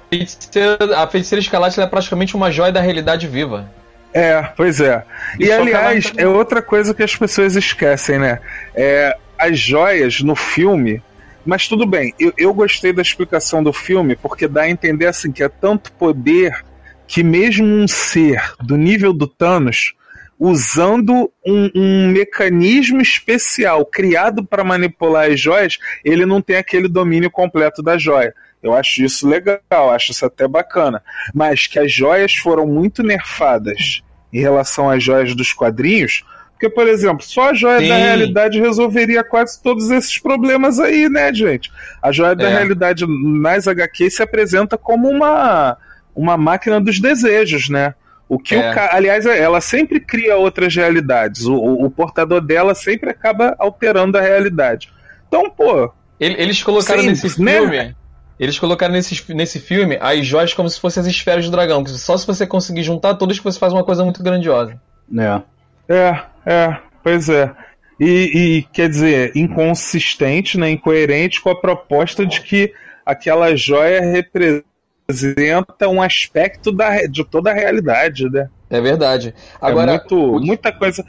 feiticeira, a feiticeira escarlate é praticamente uma joia da realidade viva. É, pois é. E, E aliás, é outra coisa que as pessoas esquecem, né? É, as joias no filme. Mas tudo bem, eu, eu gostei da explicação do filme, porque dá a entender assim que é tanto poder que mesmo um ser do nível do Thanos, usando um, um mecanismo especial criado para manipular as joias, ele não tem aquele domínio completo da joia. Eu acho isso legal, acho isso até bacana. Mas que as joias foram muito nerfadas em relação às joias dos quadrinhos, porque, por exemplo, só a joia Sim. da realidade resolveria quase todos esses problemas aí, né, gente? A joia da É. realidade nas HQs se apresenta como uma, uma máquina dos desejos, né? O que É. o ca... Aliás, ela sempre cria outras realidades. O, o- o portador dela sempre acaba alterando a realidade. Então, pô, Ele- Eles colocaram Sim, nesse né? filme. Eles colocaram nesse, nesse filme as joias como se fossem as esferas do dragão. Só se você conseguir juntar todas que você faz uma coisa muito grandiosa. É. É, é, pois é. E, e, quer dizer, inconsistente, né, incoerente com a proposta de que aquela joia representa um aspecto da, de toda a realidade, né? É verdade. Agora, é muito, muita coisa.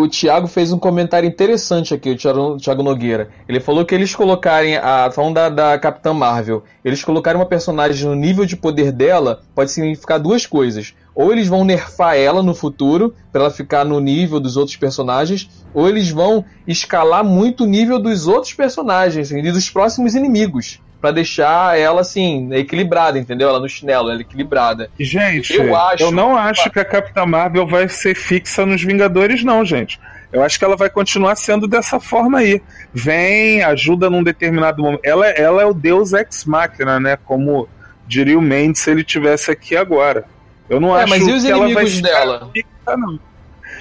O Thiago fez um comentário interessante aqui, o Thiago, Nogueira. Ele falou que eles colocarem a. Falando da, da Capitã Marvel, eles colocarem uma personagem no nível de poder dela pode significar duas coisas. Ou eles vão nerfar ela no futuro, pra ela ficar no nível dos outros personagens, ou eles vão escalar muito o nível dos outros personagens assim, e dos próximos inimigos. Pra deixar ela assim, equilibrada, entendeu? Ela no chinelo, ela equilibrada. Gente, Eu acho- não acho que a Capitã Marvel vai ser fixa nos Vingadores, não, gente. Eu acho que ela vai continuar sendo dessa forma aí. Vem, ajuda num determinado momento. Ela, ela é o Deus Ex Machina, né? Como diria o Mendes se ele tivesse aqui agora. Eu não É, acho mas e os que ela vai inimigos dela? fixa, não.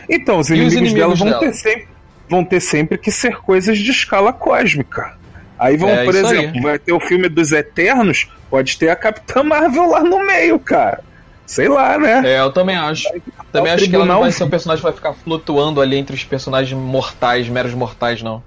Então, os E os inimigos, inimigos dela vão dela? ter sempre vão ter sempre que ser coisas de escala cósmica. Aí vão, É, por isso aí. exemplo, vai ter o filme dos Eternos, pode ter a Capitã Marvel lá no meio, cara. Sei lá, né? É, eu também acho. Também o acho que ela não tribunal- vai ser um personagem que vai ficar flutuando ali entre os personagens mortais, meros mortais, não.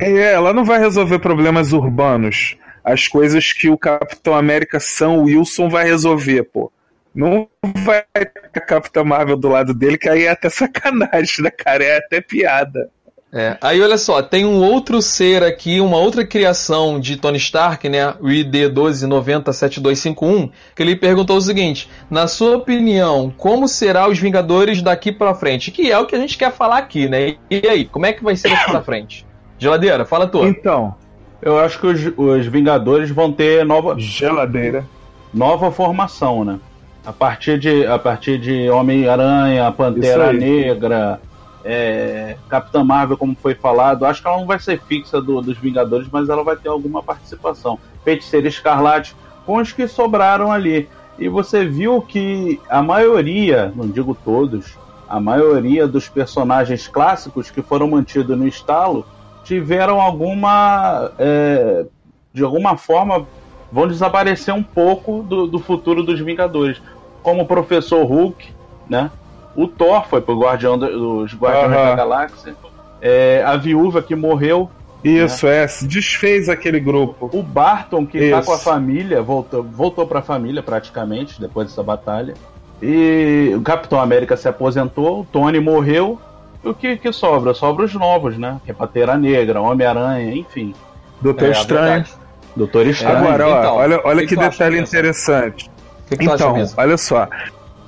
É, ela não vai resolver problemas urbanos. As coisas que o Capitão América Sam Wilson vai resolver, pô. Não vai ter a Capitã Marvel do lado dele, que aí é até sacanagem, né, cara? É até piada. É. Aí olha só, tem um outro ser aqui, uma outra criação de Tony Stark, né? O ID12907251, que ele perguntou o seguinte: na sua opinião, como será os Vingadores daqui pra frente? Que é o que a gente quer falar aqui, né? E aí, como é que vai ser daqui pra frente? Geladeira, fala tu. Então, Eu acho que os, os Vingadores vão ter nova, geladeira. nova formação, né? A partir de, a partir de Homem-Aranha, Pantera. Negra, é, Capitã Marvel, como foi falado, acho que ela não vai ser fixa do- dos Vingadores, mas ela vai ter alguma participação. Feiticeira Escarlate, com os que sobraram ali. E você viu que a maioria, não digo todos, a maioria dos personagens clássicos que foram mantidos no estalo tiveram alguma. é, de alguma forma vão desaparecer um pouco do, do futuro dos Vingadores. Como o Professor Hulk, né? O Thor foi pro Guardião do- dos Guardiões Aham. da Galáxia. É, a viúva que morreu. Isso, é. Se desfez aquele grupo. O Barton, que tá Isso. com a família, voltou, voltou pra família praticamente, depois dessa batalha. E o Capitão América se aposentou, o Tony morreu. E o que, que sobra? Sobra os novos, né? Que é Pantera Negra, Homem-Aranha, enfim. Doutor É, Estranho. verdade. Doutor Estranho. Agora, ó, Então, olha, olha que que, detalhe interessante. Que, Então, olha só.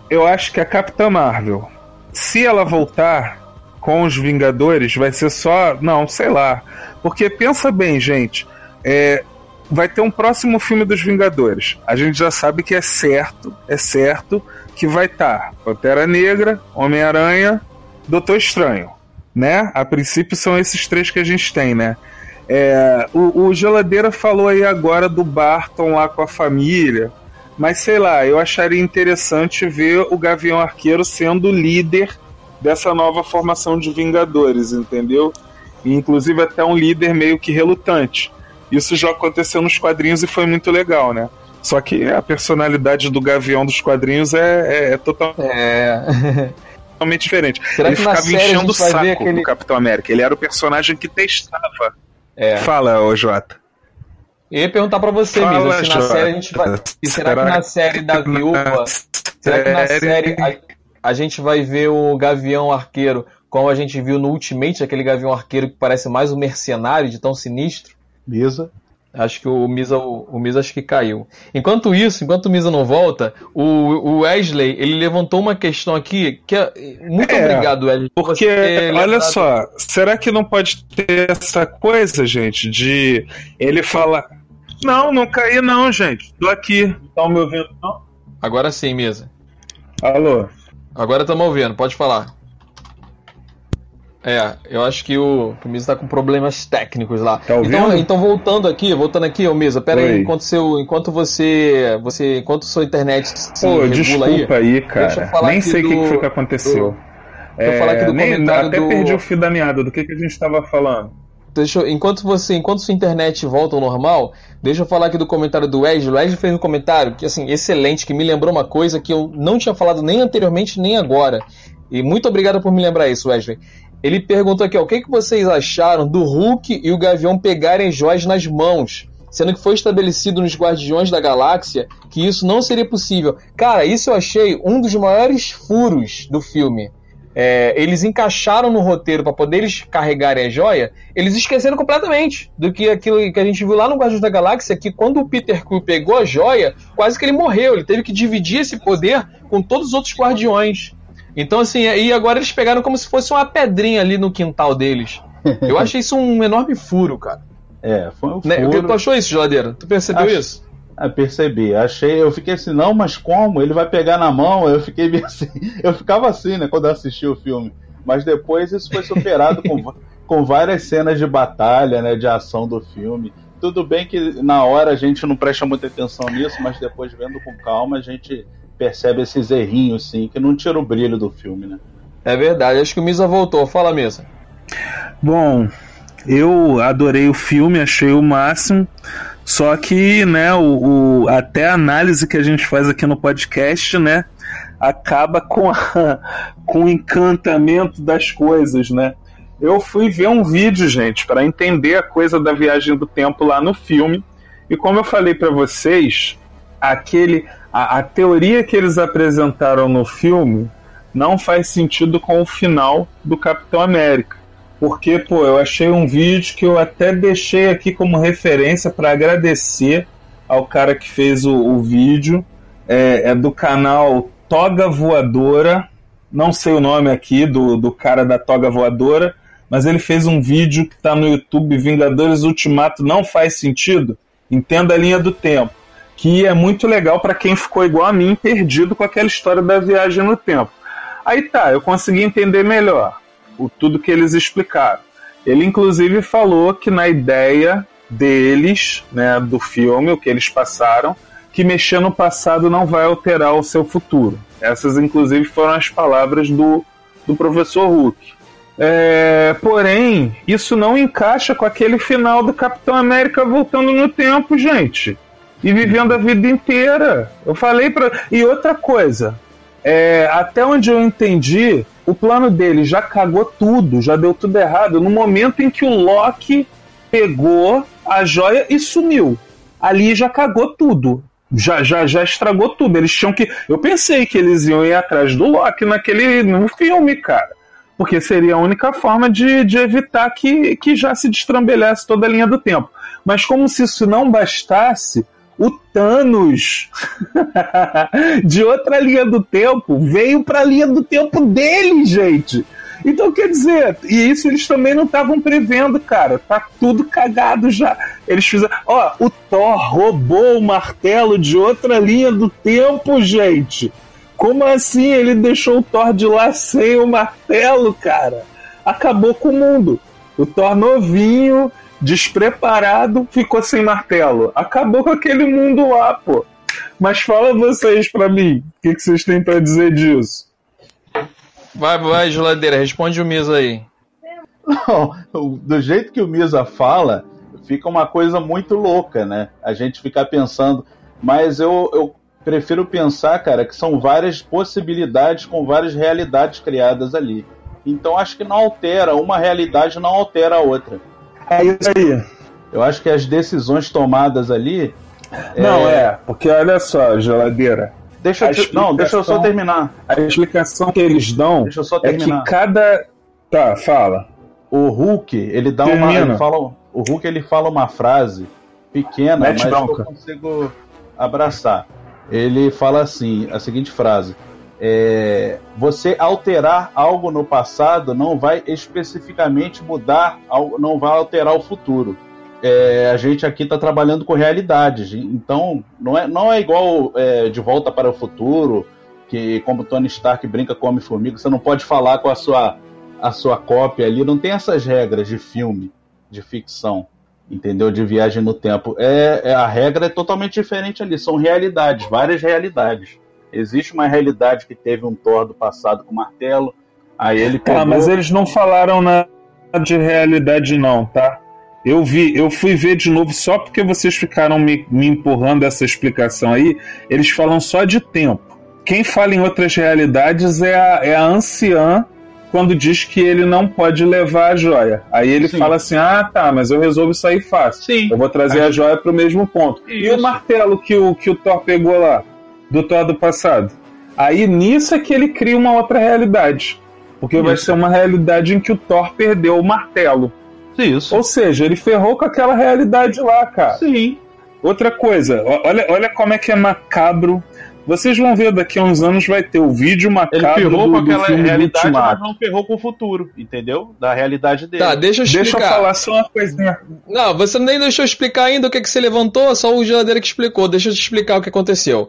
Eu acho que a Capitã Marvel, se ela voltar com os Vingadores, vai ser só. Não, sei lá. Porque pensa bem, gente. é, vai ter um próximo filme dos Vingadores. A gente já sabe que é certo, é certo que vai estar Pantera Negra, Homem-Aranha, Doutor Estranho. Né? A princípio são esses três que a gente tem, né? É, o, o Geladeira falou aí agora do Barton lá com a família. Mas sei lá, eu acharia interessante ver o Gavião Arqueiro sendo o líder dessa nova formação de Vingadores, entendeu? E, inclusive até um líder meio que relutante. Isso já aconteceu nos quadrinhos e foi muito legal, né? Só que a personalidade do Gavião dos quadrinhos é, é- é totalmente É. diferente. Será Ele ficava enchendo o saco aquele. do Capitão América. Ele era o personagem que testava. É. Fala, ô Jota. Eu ia perguntar pra você, Fala, Misa, se na Jota. série a gente vai. e será, que na série da viúva. Será que na série a, a gente vai ver o Gavião Arqueiro como a gente viu no Ultimate, aquele Gavião Arqueiro que parece mais um mercenário de tão sinistro? Misa. Acho que o Misa, o, Misa acho que caiu. Enquanto isso, enquanto o Misa não volta, o, o Wesley, ele levantou uma questão aqui que é... Muito É, obrigado, Wesley. por Porque, olha só, será que não pode ter essa coisa, gente, de ele falar. Não, não caí, não, gente. Tô aqui. Estão me ouvindo? Não? Agora sim, Misa. Alô? Agora estamos ouvindo, pode falar. É, eu acho que o, que o Misa tá com problemas técnicos lá. Tá ouvindo? então, então voltando aqui, voltando aqui, ô Misa, pera aí, Oi. enquanto seu, enquanto você, você, enquanto sua internet se Pô, regula desculpa aí, aí, deixa eu cara. falar Nem sei o que, do- que foi que aconteceu. deixa eu falar aqui do nem- comentário até do- perdi o fio da meada. Do que, que a gente tava falando? Deixa eu- enquanto você, enquanto sua internet volta ao normal, deixa eu falar aqui do comentário do Wesley. O Wesley fez um comentário que assim, excelente, que me lembrou uma coisa que eu não tinha falado nem anteriormente nem agora. E muito obrigado por me lembrar isso, Wesley. Ele perguntou aqui, ó, o que, que vocês acharam do Hulk e o Gavião pegarem joias nas mãos? Sendo que foi estabelecido nos Guardiões da Galáxia que isso não seria possível. Cara, isso eu achei um dos maiores furos do filme. É, eles encaixaram no roteiro para poder eles carregarem a joia, eles esqueceram completamente do que aquilo que a gente viu lá no Guardiões da Galáxia, que quando o Peter Quill pegou a joia, quase que ele morreu, ele teve que dividir esse poder com todos os outros Guardiões. Então assim, e agora eles pegaram como se fosse uma pedrinha ali no quintal deles. Eu achei isso um enorme furo, cara. É, foi um Né? furo. Tu achou isso, geladeira? Tu percebeu Acho- isso? Ah, percebi. Achei, eu fiquei assim, não, mas como? Ele vai pegar na mão? Eu fiquei meio assim. Eu ficava assim, né, quando eu assisti o filme. Mas depois isso foi superado com, com várias cenas de batalha, né, de ação do filme. Tudo bem que na hora a gente não presta muita atenção nisso, mas depois vendo com calma a gente percebe esses errinhos, sim, que não tira o brilho do filme, né? É verdade, acho que o Misa voltou. Fala, Misa. Bom, eu adorei o filme, achei o máximo. Só que, né, o, o- até a análise que a gente faz aqui no podcast, né, acaba com, a- com o encantamento das coisas, né? Eu fui ver um vídeo, gente, para entender a coisa da viagem do tempo lá no filme. E como eu falei para vocês, aquele a, a teoria que eles apresentaram no filme não faz sentido com o final do Capitão América. Porque, pô, eu achei um vídeo que eu até deixei aqui como referência para agradecer ao cara que fez o, o vídeo. É, é do canal Toga Voadora. Não sei o nome aqui do, do cara da Toga Voadora, mas ele fez um vídeo que está no YouTube Vingadores Ultimato Não Faz Sentido. Entenda a linha do tempo. Que é muito legal para quem ficou igual a mim, perdido com aquela história da viagem no tempo. Aí tá, eu consegui entender melhor o tudo que eles explicaram. Ele inclusive falou que na ideia deles, né, do filme, o que eles passaram, que mexer no passado não vai alterar o seu futuro. Essas inclusive foram as palavras do, do professor Hulk. É, porém, isso não encaixa com aquele final do Capitão América voltando no tempo, gente. E vivendo a vida inteira. Eu falei para E outra coisa, é, até onde eu entendi, o plano dele já cagou tudo, já deu tudo errado no momento em que o Loki pegou a joia e sumiu. Ali já cagou tudo. Já, já, já estragou tudo. Eles tinham que. Eu pensei que eles iam ir atrás do Loki naquele no filme, cara. Porque seria a única forma de, de evitar que, que já se destrambelhasse toda a linha do tempo. Mas como se isso não bastasse, o Thanos de outra linha do tempo veio para a linha do tempo dele, gente. Então quer dizer, e isso eles também não estavam prevendo, cara. Tá tudo cagado já. Eles fizeram. Ó, o Thor roubou o martelo de outra linha do tempo, gente. Como assim ele deixou o Thor de lá sem o martelo, cara? Acabou com o mundo. O Thor novinho, despreparado, ficou sem martelo. Acabou com aquele mundo lá, pô. Mas fala vocês pra mim, o que, que vocês têm pra dizer disso? Vai, vai, geladeira, responde o Misa aí. Não, do jeito que o Misa fala, fica uma coisa muito louca, né? A gente ficar pensando. Mas eu, eu prefiro pensar, cara, que são várias possibilidades com várias realidades criadas ali. Então acho que não altera, uma realidade não altera a outra. É isso aí. Eu acho que as decisões tomadas ali. Não, é, é porque olha só, geladeira. Deixa eu, não, deixa eu só terminar. A explicação que eles dão é que cada. Tá, fala. O Hulk, ele dá Termina. uma. Ele fala, o Hulk ele fala uma frase pequena, Mete mas bronca. eu consigo abraçar. Ele fala assim, a seguinte frase: é, você alterar algo no passado não vai especificamente mudar, não vai alterar o futuro. É, a gente aqui está trabalhando com realidades, então não é, não é igual é, de volta para o futuro, que como Tony Stark brinca com Homem-Formiga, você não pode falar com a sua, a sua cópia ali, não tem essas regras de filme, de ficção, entendeu? De viagem no tempo. É, é a regra é totalmente diferente ali, são realidades, várias realidades. Existe uma realidade que teve um Thor do passado com martelo. Aí ele pegou... Ah, mas eles não falaram nada de realidade não, tá? Eu vi, eu fui ver de novo só porque vocês ficaram me, me empurrando essa explicação aí. Eles falam só de tempo. Quem fala em outras realidades é a, é a anciã quando diz que ele não pode levar a joia. Aí ele Sim. fala assim: ah, tá, mas eu resolvo sair fácil. Sim. Eu vou trazer a joia para o mesmo ponto. Isso. E o martelo que o, que o Thor pegou lá? Do Thor do passado. Aí nisso é que ele cria uma outra realidade. Porque Isso. vai ser uma realidade em que o Thor perdeu o martelo. Isso. Ou seja, ele ferrou com aquela realidade lá, cara. Sim. Outra coisa, olha, olha como é que é macabro. Vocês vão ver daqui a uns anos vai ter o vídeo macabro. Ele ferrou do, com aquela realidade, mas não ferrou com o futuro, entendeu? Da realidade dele. Tá, deixa eu explicar. Deixa eu falar só uma coisinha. Não, você nem deixou explicar ainda o que, que você levantou, só o geladeira que explicou. Deixa eu te explicar o que aconteceu.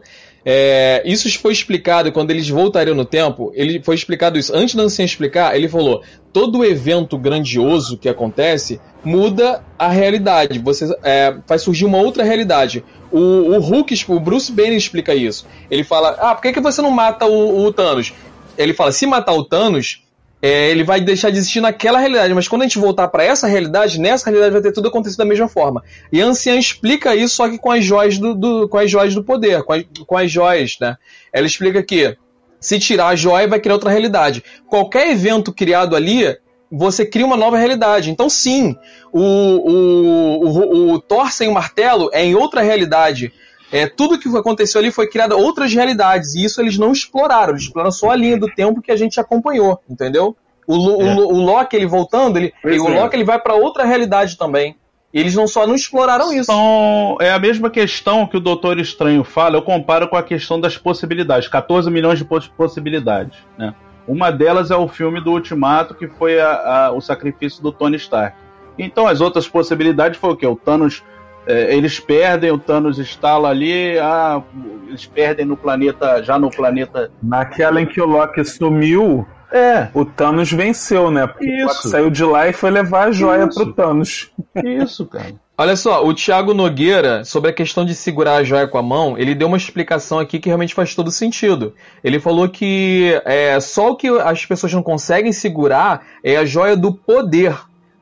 É, isso foi explicado quando eles voltariam no tempo. Ele foi explicado isso. Antes da Anciã explicar, ele falou: todo evento grandioso que acontece muda a realidade. Você é, faz surgir uma outra realidade. O, o Hulk, o Bruce Banner explica isso. Ele fala: Ah, por que, que você não mata o, o Thanos? Ele fala: se matar o Thanos, é, ele vai deixar de existir naquela realidade, mas quando a gente voltar para essa realidade, nessa realidade vai ter tudo acontecido da mesma forma. E a anciã explica isso só que com as joias do, do com as joias do poder, com as, com as joias, né? Ela explica que se tirar a joia vai criar outra realidade. Qualquer evento criado ali, você cria uma nova realidade. Então sim, o, o, o, o Thor sem o martelo é em outra realidade. É, tudo que aconteceu ali foi criado outras realidades, e isso eles não exploraram, eles exploraram só a linha do tempo que a gente acompanhou, entendeu? O, é. o, o Loki, ele voltando, ele, ele o é. Loki ele vai para outra realidade também. Eles não só não exploraram isso. Então, é a mesma questão que o Doutor Estranho fala, eu comparo com a questão das possibilidades, 14 milhões de possibilidades, né? Uma delas é o filme do Ultimato, que foi a, a, o sacrifício do Tony Stark. Então as outras possibilidades foi o que? O Thanos é, eles perdem, o Thanos instala ali, ah, eles perdem no planeta, já no planeta. Naquela em que o Loki sumiu, é. o Thanos venceu, né? Porque Isso. o Loki saiu de lá e foi levar a joia Isso. pro Thanos. Isso, cara. Olha só, o Thiago Nogueira, sobre a questão de segurar a joia com a mão, ele deu uma explicação aqui que realmente faz todo sentido. Ele falou que é, só o que as pessoas não conseguem segurar é a joia do poder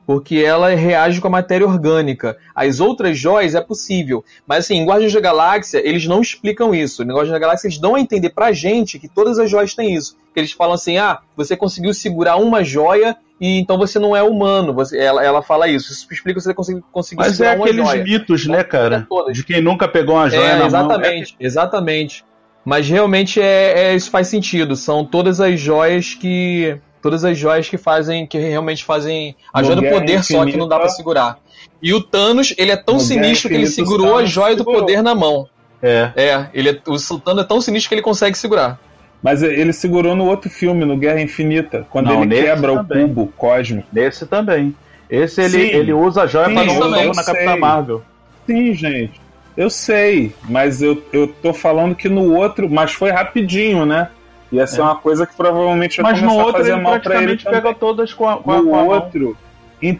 porque ela reage com a matéria orgânica. As outras joias é possível, mas assim, em Guardiões da Galáxia, eles não explicam isso. Em Guardiões da Galáxia, eles dão a entender pra gente que todas as joias têm isso. Que eles falam assim, ah, você conseguiu segurar uma joia e então você não é humano. Você, ela, ela fala isso. Isso explica você conseguiu, conseguiu Mas é aqueles mitos, né, cara? De quem nunca pegou uma joia é, na exatamente, mão. Exatamente, é... exatamente. Mas realmente é, é, isso faz sentido. São todas as joias que todas as joias que fazem, que realmente fazem a joia do poder só que não dá para segurar. E o Thanos, ele é tão sinistro que ele segurou a joia do poder na mão. É. É, ele é, o Sultano é tão sinistro que ele consegue segurar. Mas ele segurou no outro filme, no Guerra Infinita, quando não, ele quebra também. o cubo cósmico. Nesse também. Esse ele, ele usa a joia para não usar na Capitã Marvel. Sim, gente. Eu sei, mas eu, eu tô falando que no outro, mas foi rapidinho, né? Ia ser é. uma coisa que provavelmente ia Mas no outro a fazer ele mal pra ele. pega todas com a, com no a, com outro,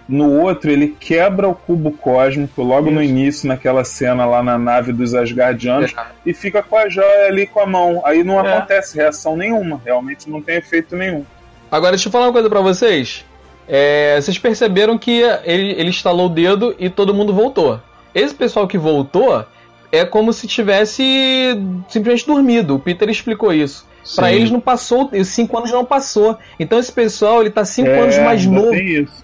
no outro, ele quebra o cubo cósmico logo Isso. no início, naquela cena lá na nave dos Asgardianos, é. e fica com a joia ali com a mão. Aí não é. acontece reação nenhuma, realmente não tem efeito nenhum. Agora, deixa eu falar uma coisa para vocês. É, vocês perceberam que ele, ele instalou o dedo e todo mundo voltou. Esse pessoal que voltou é como se tivesse simplesmente dormido. O Peter explicou isso. Para eles não passou, cinco anos não passou. Então esse pessoal ele tá cinco é, anos mais novo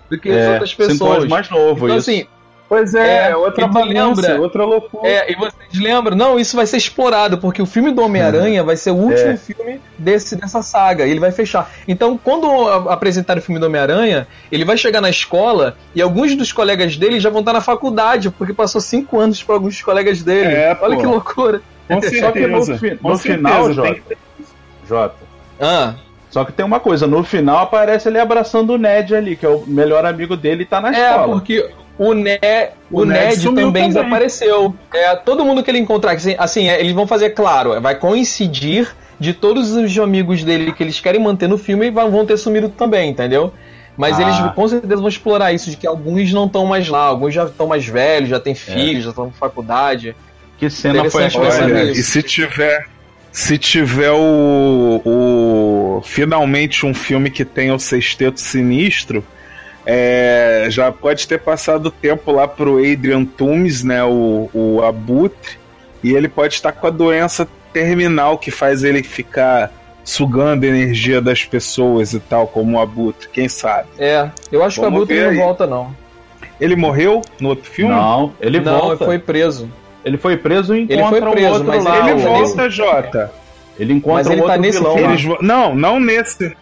do que é, as outras pessoas. Cinco anos mais novo, então, isso. assim, Pois é, é outra bagunça, outra loucura. É, e vocês lembram? Não, isso vai ser explorado, porque o filme do Homem-Aranha é. vai ser o último é. filme desse, dessa saga, e ele vai fechar. Então, quando apresentar o filme do Homem-Aranha, ele vai chegar na escola e alguns dos colegas dele já vão estar na faculdade, porque passou cinco anos para alguns colegas dele. É, Olha pô. que loucura. Com certeza. Só que no, no Com final, Jota, Jota. Ah. Só que tem uma coisa, no final aparece ele abraçando o Ned ali, que é o melhor amigo dele e tá na é, escola. É, porque o, ne o, o Ned, Ned também, também, desapareceu. É, todo mundo que ele encontrar, assim, assim é, eles vão fazer, claro, vai coincidir de todos os amigos dele que eles querem manter no filme e vão ter sumido também, entendeu? Mas ah. eles com certeza vão explorar isso, de que alguns não estão mais lá, alguns já estão mais velhos, já têm é. filhos, é. já estão na faculdade. Que cena foi Olha, E se tiver se tiver o, o finalmente um filme que tem o sexteto sinistro, é, já pode ter passado tempo lá pro Adrian Toomes, né, o, o Abutre, e ele pode estar com a doença terminal que faz ele ficar sugando a energia das pessoas e tal, como o Abutre, quem sabe. É, eu acho Vamos que o Abutre não volta, não. Ele morreu no outro filme? Não, ele não, volta. Não, foi preso. Ele foi preso e encontra ele foi preso, um outro mas lá. Ele volta, Jota. Ele encontra mas ele um tá nesse vilão filme. Não, não nesse.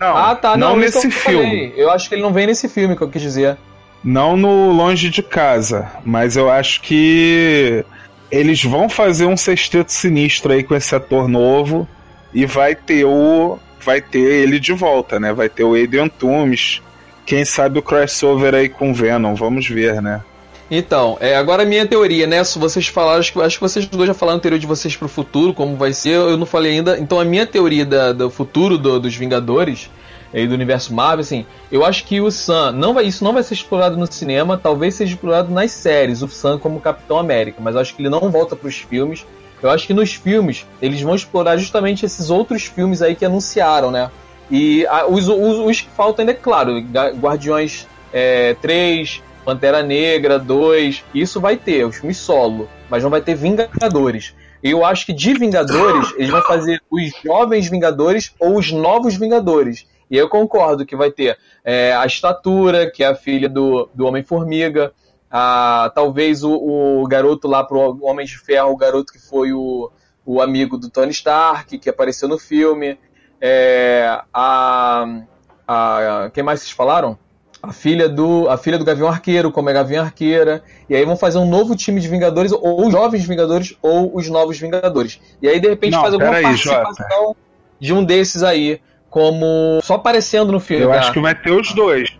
Não, ah, tá, não, não nesse filme. Eu acho que ele não vem nesse filme, que eu quis dizer. Não no Longe de Casa, mas eu acho que eles vão fazer um sexteto sinistro aí com esse ator novo e vai ter o vai ter ele de volta, né? Vai ter o Adrian Toomes, quem sabe o crossover aí com Venom, vamos ver, né? Então, é, agora a minha teoria, né? Se vocês falaram, acho que, acho que vocês dois já falaram a teoria de vocês pro futuro, como vai ser, eu não falei ainda. Então a minha teoria da, do futuro do, dos Vingadores e do universo Marvel, assim, eu acho que o Sam não vai, isso não vai ser explorado no cinema, talvez seja explorado nas séries, o Sam como Capitão América, mas eu acho que ele não volta para os filmes. Eu acho que nos filmes eles vão explorar justamente esses outros filmes aí que anunciaram, né? E a, os, os, os, que faltam ainda, é claro, Guardiões é, 3, Pantera Negra 2, isso vai ter, os filmes solo, mas não vai ter Vingadores. E eu acho que de Vingadores, eles vão fazer os jovens Vingadores ou os novos Vingadores. E eu concordo que vai ter é, a Estatura, que é a filha do, do Homem-Formiga, a, talvez o, o, garoto lá pro Homem de Ferro, o garoto que foi o, o amigo do Tony Stark, que apareceu no filme. É, a, a, quem mais vocês falaram? A filha do a filha do Gavião Arqueiro, como é Gavião Arqueira, e aí vão fazer um novo time de Vingadores, ou os jovens Vingadores, ou os novos Vingadores. E aí, de repente, Não, faz alguma aí, participação Jota. de um desses aí, como só aparecendo no filme. Eu acho que vai ter os dois.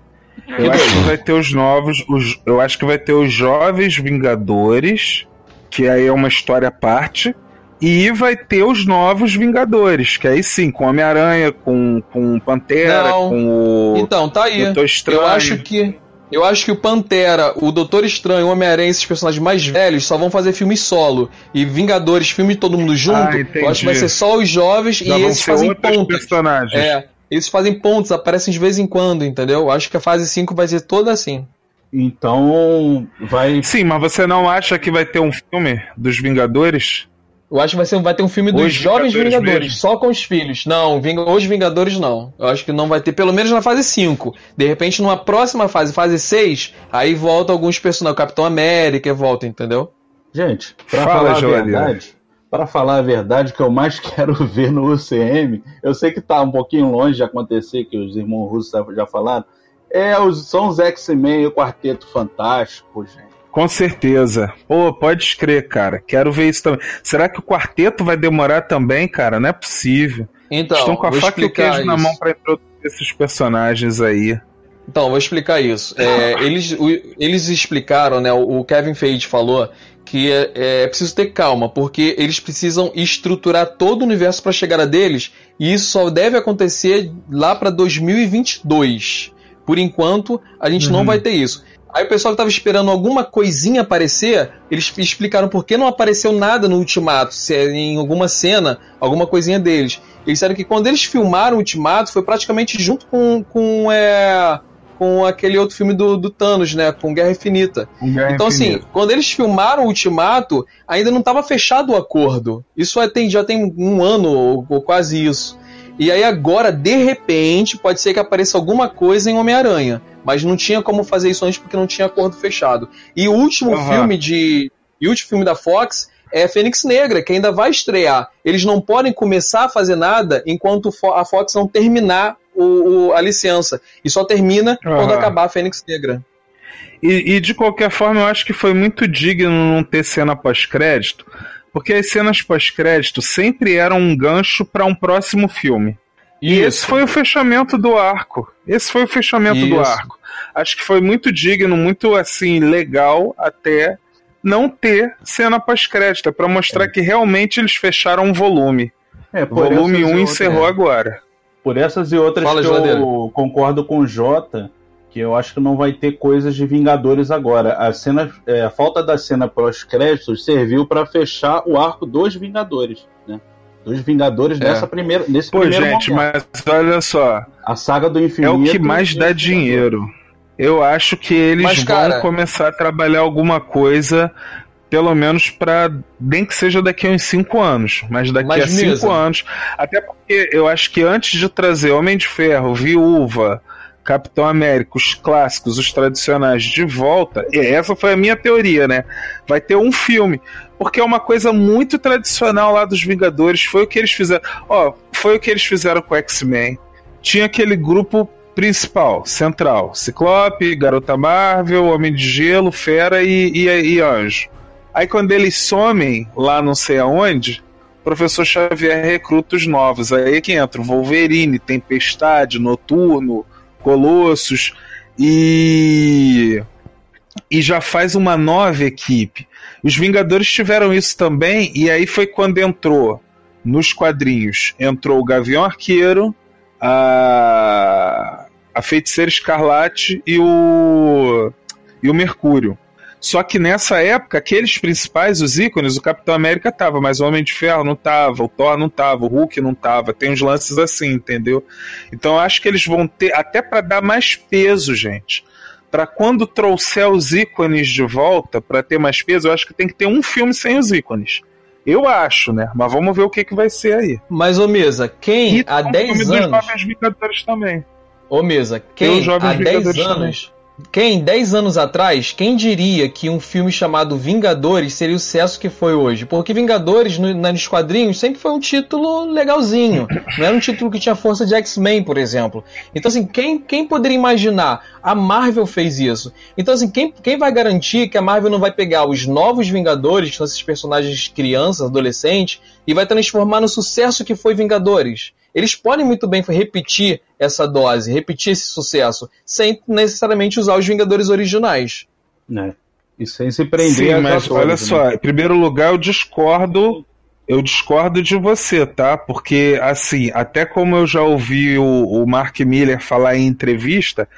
Eu acho que vai ter os novos, os, eu acho que vai ter os jovens Vingadores, que aí é uma história à parte, e vai ter os novos Vingadores, que aí sim, com Homem-Aranha, com, com Pantera, Não. com o. Então, tá aí. Doutor Estranho. Eu acho que. Eu acho que o Pantera, o Doutor Estranho, o Homem-Aranha, esses personagens mais velhos só vão fazer filme solo. E Vingadores, filme de todo mundo junto, ah, eu acho que vai ser só os jovens Já e esses fazem pontos. Personagens. É, eles fazem pontos, aparecem de vez em quando, entendeu? Eu acho que a fase 5 vai ser toda assim. Então, vai. Sim, mas você não acha que vai ter um filme dos Vingadores? Eu acho que vai, ser, vai ter um filme dos os jovens Vingadores, Vingadores só com os filhos. Não, os Vingadores não. Eu acho que não vai ter, pelo menos na fase 5. De repente, numa próxima fase, fase 6, aí volta alguns personagens. O Capitão América volta, entendeu? Gente, pra Fala, falar a verdade, para falar a verdade, que eu mais quero ver no UCM, eu sei que tá um pouquinho longe de acontecer, que os irmãos russos já falaram, é os, são os X-Men e o Quarteto Fantástico, gente. Com certeza. Pô, pode escrever, cara. Quero ver isso também. Será que o quarteto vai demorar também, cara? Não é possível. Então, Estão com a faca e o queijo isso. na mão para introduzir esses personagens aí. Então, vou explicar isso. É, eles, o, eles explicaram, né? O Kevin Feige falou que é, é, preciso ter calma, porque eles precisam estruturar todo o universo para a chegada deles, e isso só deve acontecer lá para 2022. Por enquanto, a gente uhum. não vai ter isso. Aí o pessoal que estava esperando alguma coisinha aparecer, eles explicaram por que não apareceu nada no Ultimato, se é em alguma cena, alguma coisinha deles. Eles disseram que quando eles filmaram o Ultimato, foi praticamente junto com, com, é, com aquele outro filme do, do Thanos, né? Com Guerra Infinita. Guerra então, assim, Infinita. assim, quando eles filmaram o Ultimato, ainda não estava fechado o acordo. Isso é, tem, já tem um ano ou, ou quase isso. E aí agora, de repente, pode ser que apareça alguma coisa em Homem-Aranha. Mas não tinha como fazer isso antes porque não tinha acordo fechado. E o último uhum. filme de. E o último filme da Fox é Fênix Negra, que ainda vai estrear. Eles não podem começar a fazer nada enquanto a Fox não terminar o, o, a licença. E só termina uhum. quando acabar a Fênix Negra. E, e, de qualquer forma, eu acho que foi muito digno não ter cena pós-crédito, porque as cenas pós-crédito sempre eram um gancho para um próximo filme. E Isso. esse foi o fechamento do arco. Esse foi o fechamento Isso. do arco. Acho que foi muito digno, muito assim legal até não ter cena pós-crédito, para mostrar é. que realmente eles fecharam um volume. É, volume 1 um encerrou é. agora. Por essas e outras Fala, que eu concordo com o Jota, que eu acho que não vai ter coisas de Vingadores agora. A cena, é, a falta da cena pós-créditos serviu para fechar o arco dos Vingadores, né? Dos Vingadores é. nessa primeira, nesse Pô, primeiro gente, momento. mas olha só. A saga do infinito. É o que mais dá dinheiro. Eu acho que eles mas, vão cara... começar a trabalhar alguma coisa pelo menos para nem que seja daqui a uns 5 anos, mas daqui mas a 5 anos. Até porque eu acho que antes de trazer Homem de Ferro, Viúva, Capitão América, os clássicos, os tradicionais de volta, e essa foi a minha teoria, né? Vai ter um filme, porque é uma coisa muito tradicional lá dos Vingadores, foi o que eles fizeram. Ó, foi o que eles fizeram com X-Men. Tinha aquele grupo principal, central, Ciclope, Garota Marvel, Homem de Gelo, Fera e, e, e Anjo. Aí quando eles somem lá não sei aonde, o professor Xavier recruta os novos. Aí que entra Wolverine, Tempestade, Noturno, Colossus e e já faz uma nova equipe. Os Vingadores tiveram isso também e aí foi quando entrou nos quadrinhos, entrou o Gavião Arqueiro, a a Feiticeira Escarlate e o e o Mercúrio. Só que nessa época, aqueles principais, os ícones, o Capitão América tava, mas o Homem de Ferro não tava, o Thor não tava, o Hulk não tava. Tem uns lances assim, entendeu? Então acho que eles vão ter, até para dar mais peso, gente. Para quando trouxer os ícones de volta, para ter mais peso, eu acho que tem que ter um filme sem os ícones. Eu acho, né? Mas vamos ver o que, que vai ser aí. Mas, ô Mesa, quem e há 10 anos. Dos Jovens Vingadores também. Ô Mesa, quem há 10 anos. Quem, 10 anos atrás, quem diria que um filme chamado Vingadores seria o sucesso que foi hoje? Porque Vingadores, no, nos quadrinhos, sempre foi um título legalzinho. Não era um título que tinha força de X-Men, por exemplo. Então, assim, quem, quem poderia imaginar? A Marvel fez isso. Então, assim, quem, quem vai garantir que a Marvel não vai pegar os novos Vingadores, que são esses personagens crianças, adolescentes, e vai transformar no sucesso que foi Vingadores? Eles podem muito bem repetir essa dose, repetir esse sucesso, sem necessariamente usar os Vingadores originais. Né? E sem se prender Sim, mas olha né? só, em primeiro lugar eu discordo eu discordo de você, tá? Porque, assim, até como eu já ouvi o, o, Mark Miller falar em entrevista,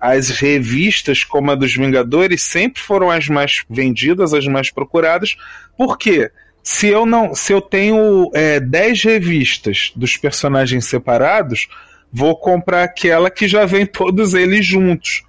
as revistas como a dos Vingadores sempre foram as mais vendidas, as mais procuradas. Por quê? Se eu não, se eu tenho é, 10 revistas dos personagens separados, vou comprar aquela que já vem todos eles juntos.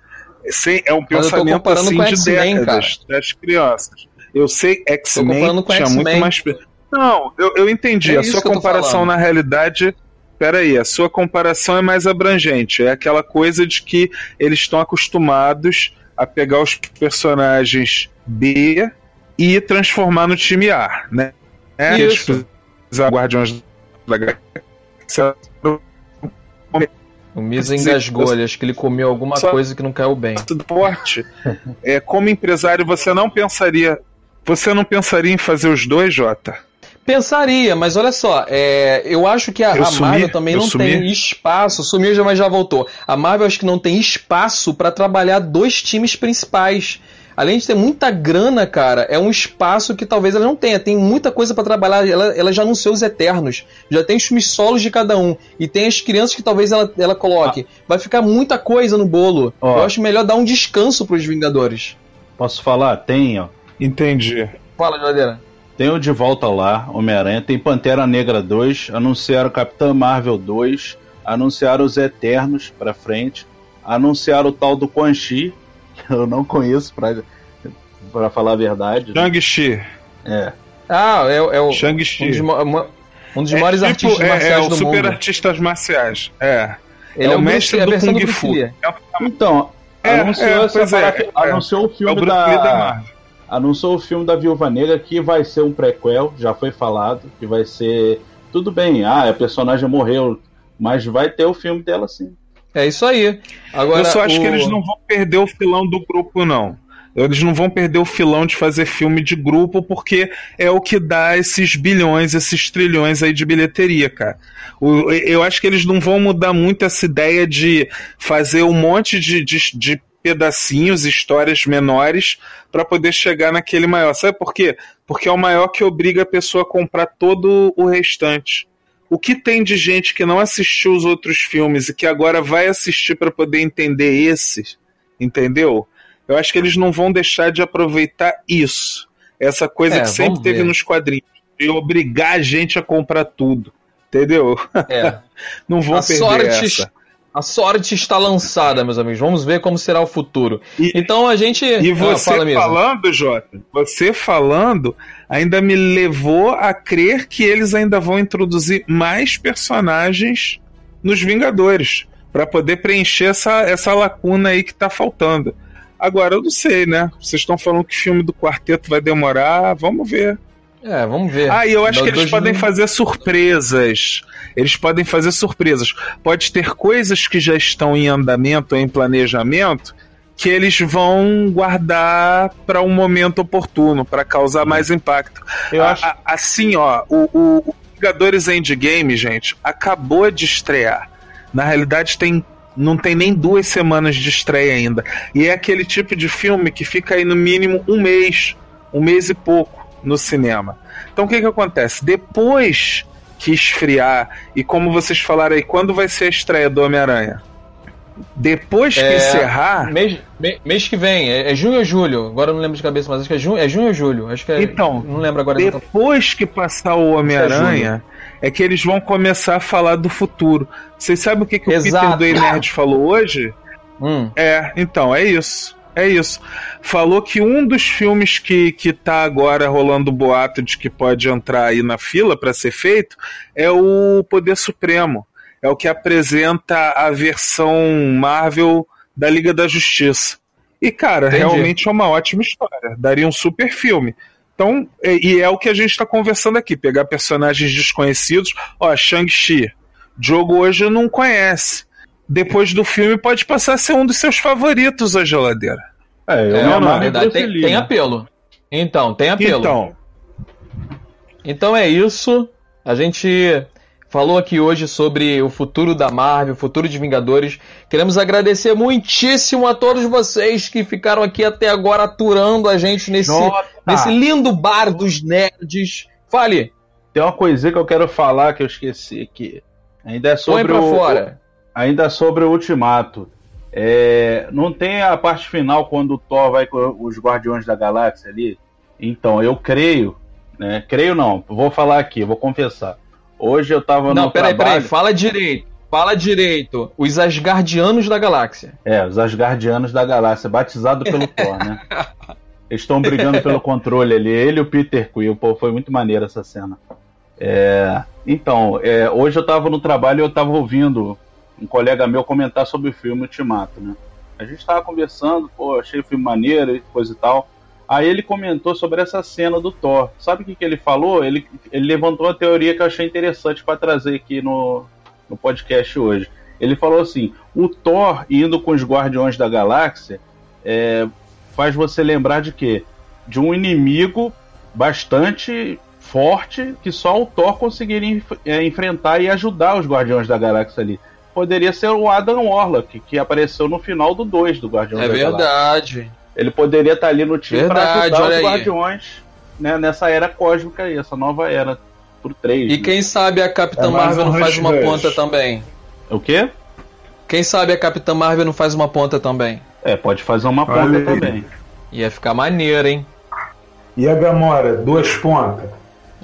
é um pensamento assim de décadas das crianças. Eu sei X-Men tinha muito mais. Não, eu, eu entendi. É a sua comparação na realidade. Peraí, a sua comparação é mais abrangente. É aquela coisa de que eles estão acostumados a pegar os personagens B e transformar no time A, né? É, Isso. Guardiões da Galáxia. O Misa engasgou, ele acho que ele comeu alguma Só coisa que não caiu bem. Forte. é, como empresário, você não pensaria. Você não pensaria em fazer os dois, Jota? Pensaria, mas olha só, é, eu acho que a, a Marvel também não sumi. tem espaço. Sumiu, mas já voltou. A Marvel acho que não tem espaço para trabalhar dois times principais além de ter muita grana, cara, é um espaço que talvez ela não tenha. Tem muita coisa para trabalhar. Ela, ela já anunciou os Eternos. Já tem os filmes solos de cada um. E tem as crianças que talvez ela, ela coloque. Ah. Vai ficar muita coisa no bolo. Ó. Eu acho melhor dar um descanso pros Vingadores. Posso falar? Tem, ó. Entendi. Fala, geladeira. Tem o De Volta lá, Homem-Aranha. Tem Pantera Negra 2. Anunciaram Capitã Marvel 2. Anunciaram os Eternos pra frente. Anunciaram o tal do Quan Chi, eu não conheço, pra, pra falar a verdade. Shang-Chi. É. Ah, é, é o. Shang-Chi. Um Um dos maiores tipo, artistas é, marciais é, o do super mundo. artistas marciais. É. Ele é o mestre a do versão Kung Fu. Lee. Então, É, anunciou, é, é, parada- é. anunciou o É o filme Lee da da, anunciou o filme da Viúva Negra que vai ser um prequel, já foi falado, que vai ser tudo bem, ah, a personagem morreu, mas vai ter o filme dela sim. É isso aí. Agora, Eu só acho o- que eles não vão perder o filão do grupo, não. Eles não vão perder o filão de fazer filme de grupo, porque é o que dá esses bilhões, esses trilhões aí de bilheteria, cara. O- eu acho que eles não vão mudar muito essa ideia de fazer um monte de, de, de pedacinhos, histórias menores, para poder chegar naquele maior. Sabe por quê? Porque é o maior que obriga a pessoa a comprar todo o restante. O que tem de gente que não assistiu os outros filmes e que agora vai assistir para poder entender esses, entendeu? Eu acho que eles não vão deixar de aproveitar isso. Essa coisa É, que sempre teve ver. nos quadrinhos. De obrigar a gente a comprar tudo. Entendeu? é. Não vão a perder sorte, essa. a sorte está lançada, meus amigos. Vamos ver como será o futuro. E- então a gente. E Ah, você fala mesmo. falando, Jota, você falando, ainda me levou a crer que eles ainda vão introduzir mais personagens nos Vingadores, para poder preencher essa, essa lacuna aí que tá faltando. Agora, eu não sei, né? Vocês estão falando que o filme do quarteto vai demorar, vamos ver. É, vamos ver. Ah, e eu acho que eles podem mil- fazer surpresas. Eles podem fazer surpresas. Pode ter coisas que já estão em andamento, em planejamento, que eles vão guardar para um momento oportuno, para causar mais impacto. Eu A- acho- a- assim, ó, o, o, o Vingadores Endgame, gente, acabou de estrear. Na realidade, tem não tem nem duas semanas de estreia ainda. E é aquele tipo de filme que fica aí no mínimo um mês, um mês e pouco no cinema. Então o que, que acontece? Depois que esfriar, e como vocês falaram aí, quando vai ser a estreia do Homem-Aranha? Depois que É, encerrar. Mês, mês que vem, é, é junho ou julho? Agora eu não lembro de cabeça, mas acho que é junho, é junho ou julho? Acho que é. Então, não lembro agora. Depois que passar o Homem-Aranha, é que eles vão começar a falar do futuro. Vocês sabem o que, que o. Peter do Nerd falou hoje? Hum, É, então, é isso. É isso. Falou que um dos filmes que, que tá agora rolando boato de que pode entrar aí na fila para ser feito é o Poder Supremo. É o que apresenta a versão Marvel da Liga da Justiça. E, cara, Entendi. realmente é uma ótima história. Daria um super filme. Então, e e é o que a gente está conversando aqui: pegar personagens desconhecidos. Ó, Shang-Chi. Diogo hoje não conhece. Depois do filme pode passar a ser um dos seus favoritos a geladeira. É, eu é, me na verdade, tem, tem apelo. Então, tem apelo. Então, Então é isso. A gente falou aqui hoje sobre o futuro da Marvel, o futuro de Vingadores. Queremos agradecer muitíssimo a todos vocês que ficaram aqui até agora aturando a gente nesse, nesse lindo bar dos nerds. Fale, Tem uma coisinha que eu quero falar que eu esqueci aqui. Ainda é põe sobre pra o, fora. ainda sobre o Ultimato. É, não tem a parte final quando o Thor vai com os Guardiões da Galáxia ali? Então, eu creio, né? Creio não, vou falar aqui, vou confessar. Hoje eu tava Não, no peraí, trabalho... peraí, fala direito. Fala direito. Os Asgardianos da Galáxia. É, os Asgardianos da Galáxia, batizado pelo Thor, né? Eles estão brigando pelo controle ali, ele e o Peter Quill, pô, foi muito maneiro essa cena. É, então, é, hoje eu tava no trabalho e eu tava ouvindo um colega meu comentar sobre o filme Ultimato, né? A gente tava conversando, pô, achei o filme maneiro e coisa e tal. Aí ele comentou sobre essa cena do Thor. Sabe o que, que ele falou? Ele, ele levantou uma teoria que eu achei interessante para trazer aqui no, no podcast hoje. Ele falou assim: o Thor indo com os Guardiões da Galáxia é, faz você lembrar de quê? De um inimigo bastante forte que só o Thor conseguiria enf- é, enfrentar e ajudar os Guardiões da Galáxia ali. Poderia ser o Adam Warlock, que apareceu no final do 2 do Guardiões É da Galáxia. verdade. Ele poderia estar ali no time para ajudar olha os. Guardiões né, nessa era cósmica aí, essa nova era pro 3. E quem sabe a Capitã É Marvel não faz Rush uma Rush. ponta também. O quê? Quem sabe a Capitã Marvel não faz uma ponta também. É, pode fazer uma Olha ponta aí. também. Ia ficar maneiro, hein? e a Gamora, duas pontas.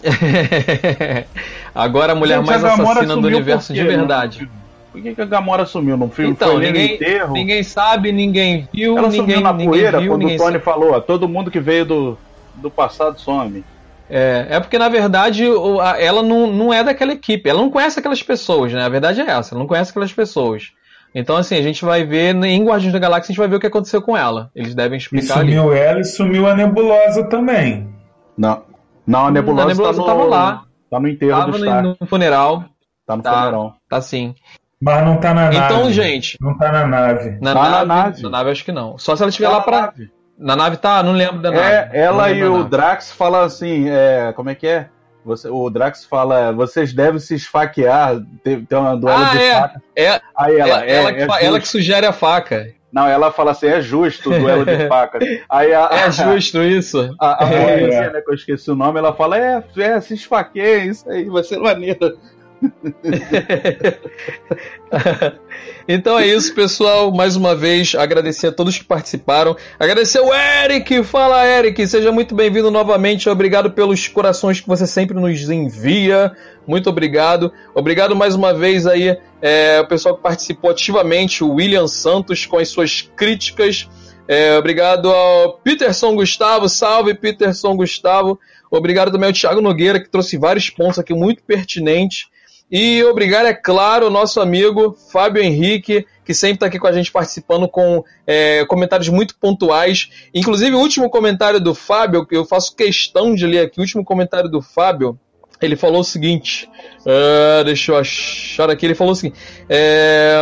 Agora a mulher Gente, mais a assassina do universo por de quê? verdade. Por que, que a Gamora sumiu? Não filme Então, foi ninguém, enterro? ninguém sabe, ninguém viu, Ela ninguém, sumiu na poeira viu, quando o Tony sabe. falou, ó, todo mundo que veio do, do passado some. É, é porque, na verdade, ela não, não é daquela equipe. Ela não conhece aquelas pessoas, né? A verdade é essa, ela não conhece aquelas pessoas. Então, assim, a gente vai ver, em Guardiões da Galáxia, a gente vai ver o que aconteceu com ela. Eles devem explicar e sumiu ali. ela e sumiu a Nebulosa também. Não. Não, a Nebulosa, a Nebulosa tá no, lá. Tá no enterro tava do Stark. no funeral. Tá no tá, funeral. Tá sim. Mas não tá na então, nave. Então, gente. Não tá na nave. Na, tá nave, na nave. Na nave, acho que não. Só se ela estiver tá lá pra. Nave. Na nave tá? Não lembro da é, nave. É, ela e o Drax falam assim: é, como é que é? Você, o Drax fala, vocês devem se esfaquear, ter, ter uma duelo ah, de é, faca. É, Aí ela, é, ela, é, que, é ela que sugere a faca. Não, ela fala assim, é justo o duelo de facas. Aí a, é justo isso. A, a é. né, que eu esqueci o nome, ela fala, é, é se esfaqueia, isso aí vai ser maneiro. então é isso, pessoal. Mais uma vez, agradecer a todos que participaram. Agradecer o Eric. Fala, Eric. Seja muito bem-vindo novamente. Obrigado pelos corações que você sempre nos envia. Muito obrigado. Obrigado mais uma vez aí, é, o pessoal que participou ativamente, o William Santos, com as suas críticas. É, obrigado ao Peterson Gustavo. Salve, Peterson Gustavo. Obrigado também ao Thiago Nogueira, que trouxe vários pontos aqui muito pertinentes. E obrigado, é claro, nosso amigo Fábio Henrique, que sempre está aqui com a gente participando com é, comentários muito pontuais. Inclusive, o último comentário do Fábio, eu faço questão de ler aqui, o último comentário do Fábio, ele falou o seguinte: uh, deixa eu achar aqui, ele falou o seguinte. É,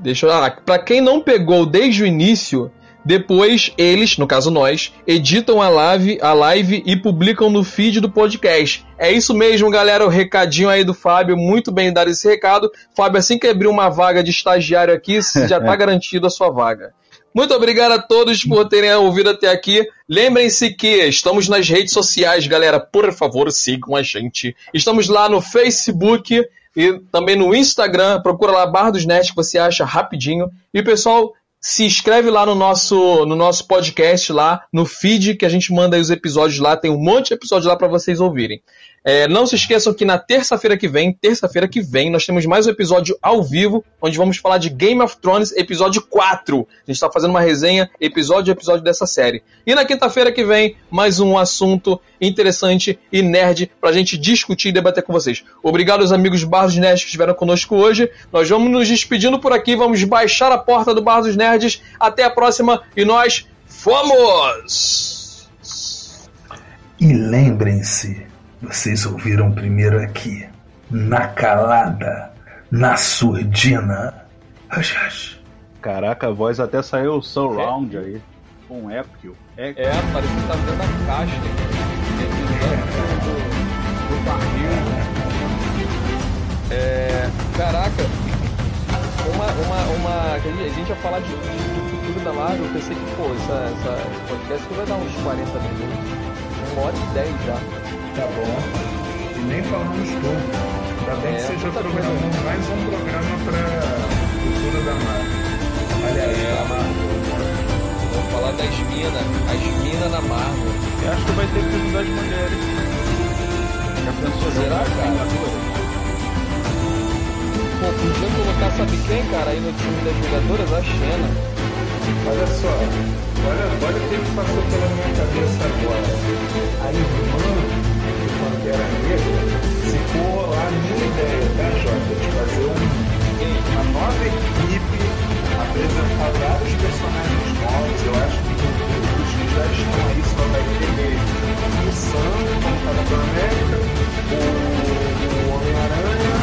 deixa eu. Ah, para quem não pegou desde o início, depois eles, no caso nós, editam a live, a live e publicam no feed do podcast. É isso mesmo, galera. O recadinho aí do Fábio, muito bem dado esse recado. Fábio, assim que abrir uma vaga de estagiário aqui, já está garantido a sua vaga. Muito obrigado a todos por terem ouvido até aqui. Lembrem-se que estamos nas redes sociais, galera. Por favor, sigam a gente. Estamos lá no Facebook e também no Instagram. Procura lá Barra dos Nerds que você acha rapidinho. E pessoal, se inscreve lá no nosso, no nosso podcast lá, no feed, que a gente manda aí os episódios lá, tem um monte de episódios lá para vocês ouvirem. É, não se esqueçam que na terça-feira que vem, terça-feira que vem, nós temos mais um episódio ao vivo, onde vamos falar de Game of Thrones, episódio 4. A gente está fazendo uma resenha, episódio a episódio dessa série. E na quinta-feira que vem, mais um assunto interessante e nerd pra gente discutir e debater com vocês. Obrigado aos amigos Barros Nerds que estiveram conosco hoje. Nós vamos nos despedindo por aqui, vamos baixar a porta do Bar dos Nerds. Até a próxima e nós fomos! E lembrem-se vocês ouviram primeiro aqui, na calada, na surdina. Hush, hush. Caraca, a voz até saiu surround é. aí. Com um eco. É, é parece que tá dentro da caixa. Do, do barril. É, caraca, uma, uma, uma. A gente ia falar de, de futuro da Marvel, eu pensei que, pô, essa, essa, esse podcast vai dar uns 40 minutos. Uma hora e 10 já. Tá bom. E nem falamos tudo. Ainda bem é, que seja programando mais um programa para cultura da Marvel. Aliás, é. da Marvel. Vamos falar das minas. As minas na Marvel. Eu acho que vai ter que ajudar as mulheres. Já pensou Será, cara? Pô, podia colocar, sabe quem, cara, aí no time das jogadoras? A Xena. Olha só, olha, olha o que passou pela minha cabeça agora. A irmã Pantera Negra, se for rolar a minha ideia, tá, Jota? De fazer um, uma nova equipe, apresentar vários personagens novos, eu acho que os que já estão aí só vai ter o Sam, como Capitão América, o, o Homem-Aranha,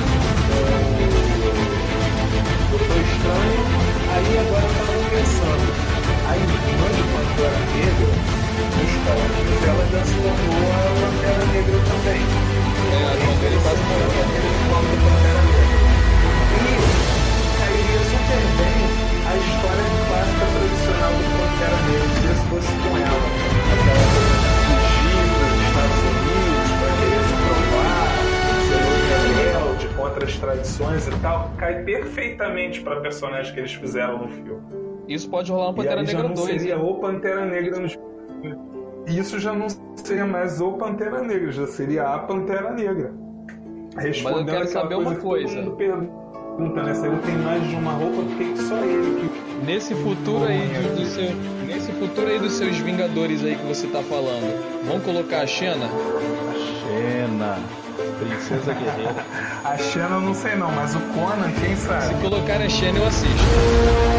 o Doutor Estranho, aí agora eu tava pensando, a irmã de Pantera Negra nos quadrinhos ela tornou a Pantera Negra também. É, a Pantera quase morreu. A Pantera Negra. E cairia super bem a história clássica tradicional do Pantera Negra, se fosse com ela. Aquela coisa de fugir para os Estados Unidos, para querer se provar, ser rebelde contra as tradições e tal, cai perfeitamente para a personagem que eles fizeram no filme. Isso pode rolar no Pantera Negra 2. Seria o Pantera Negra nos isso já não seria mais o Pantera Negra, já seria a Pantera Negra. Respondendo Mas eu quero saber uma coisa. Todo mundo pergunta, né? Se ele tem mais de uma roupa, por que só ele que Nesse futuro aí do, do seu, nesse futuro aí dos seus Vingadores aí que você tá falando, vão colocar a Xena? Xena, princesa guerreira. a Xena eu não sei não, mas o Conan, quem sabe? Se colocar a Xena eu assisto.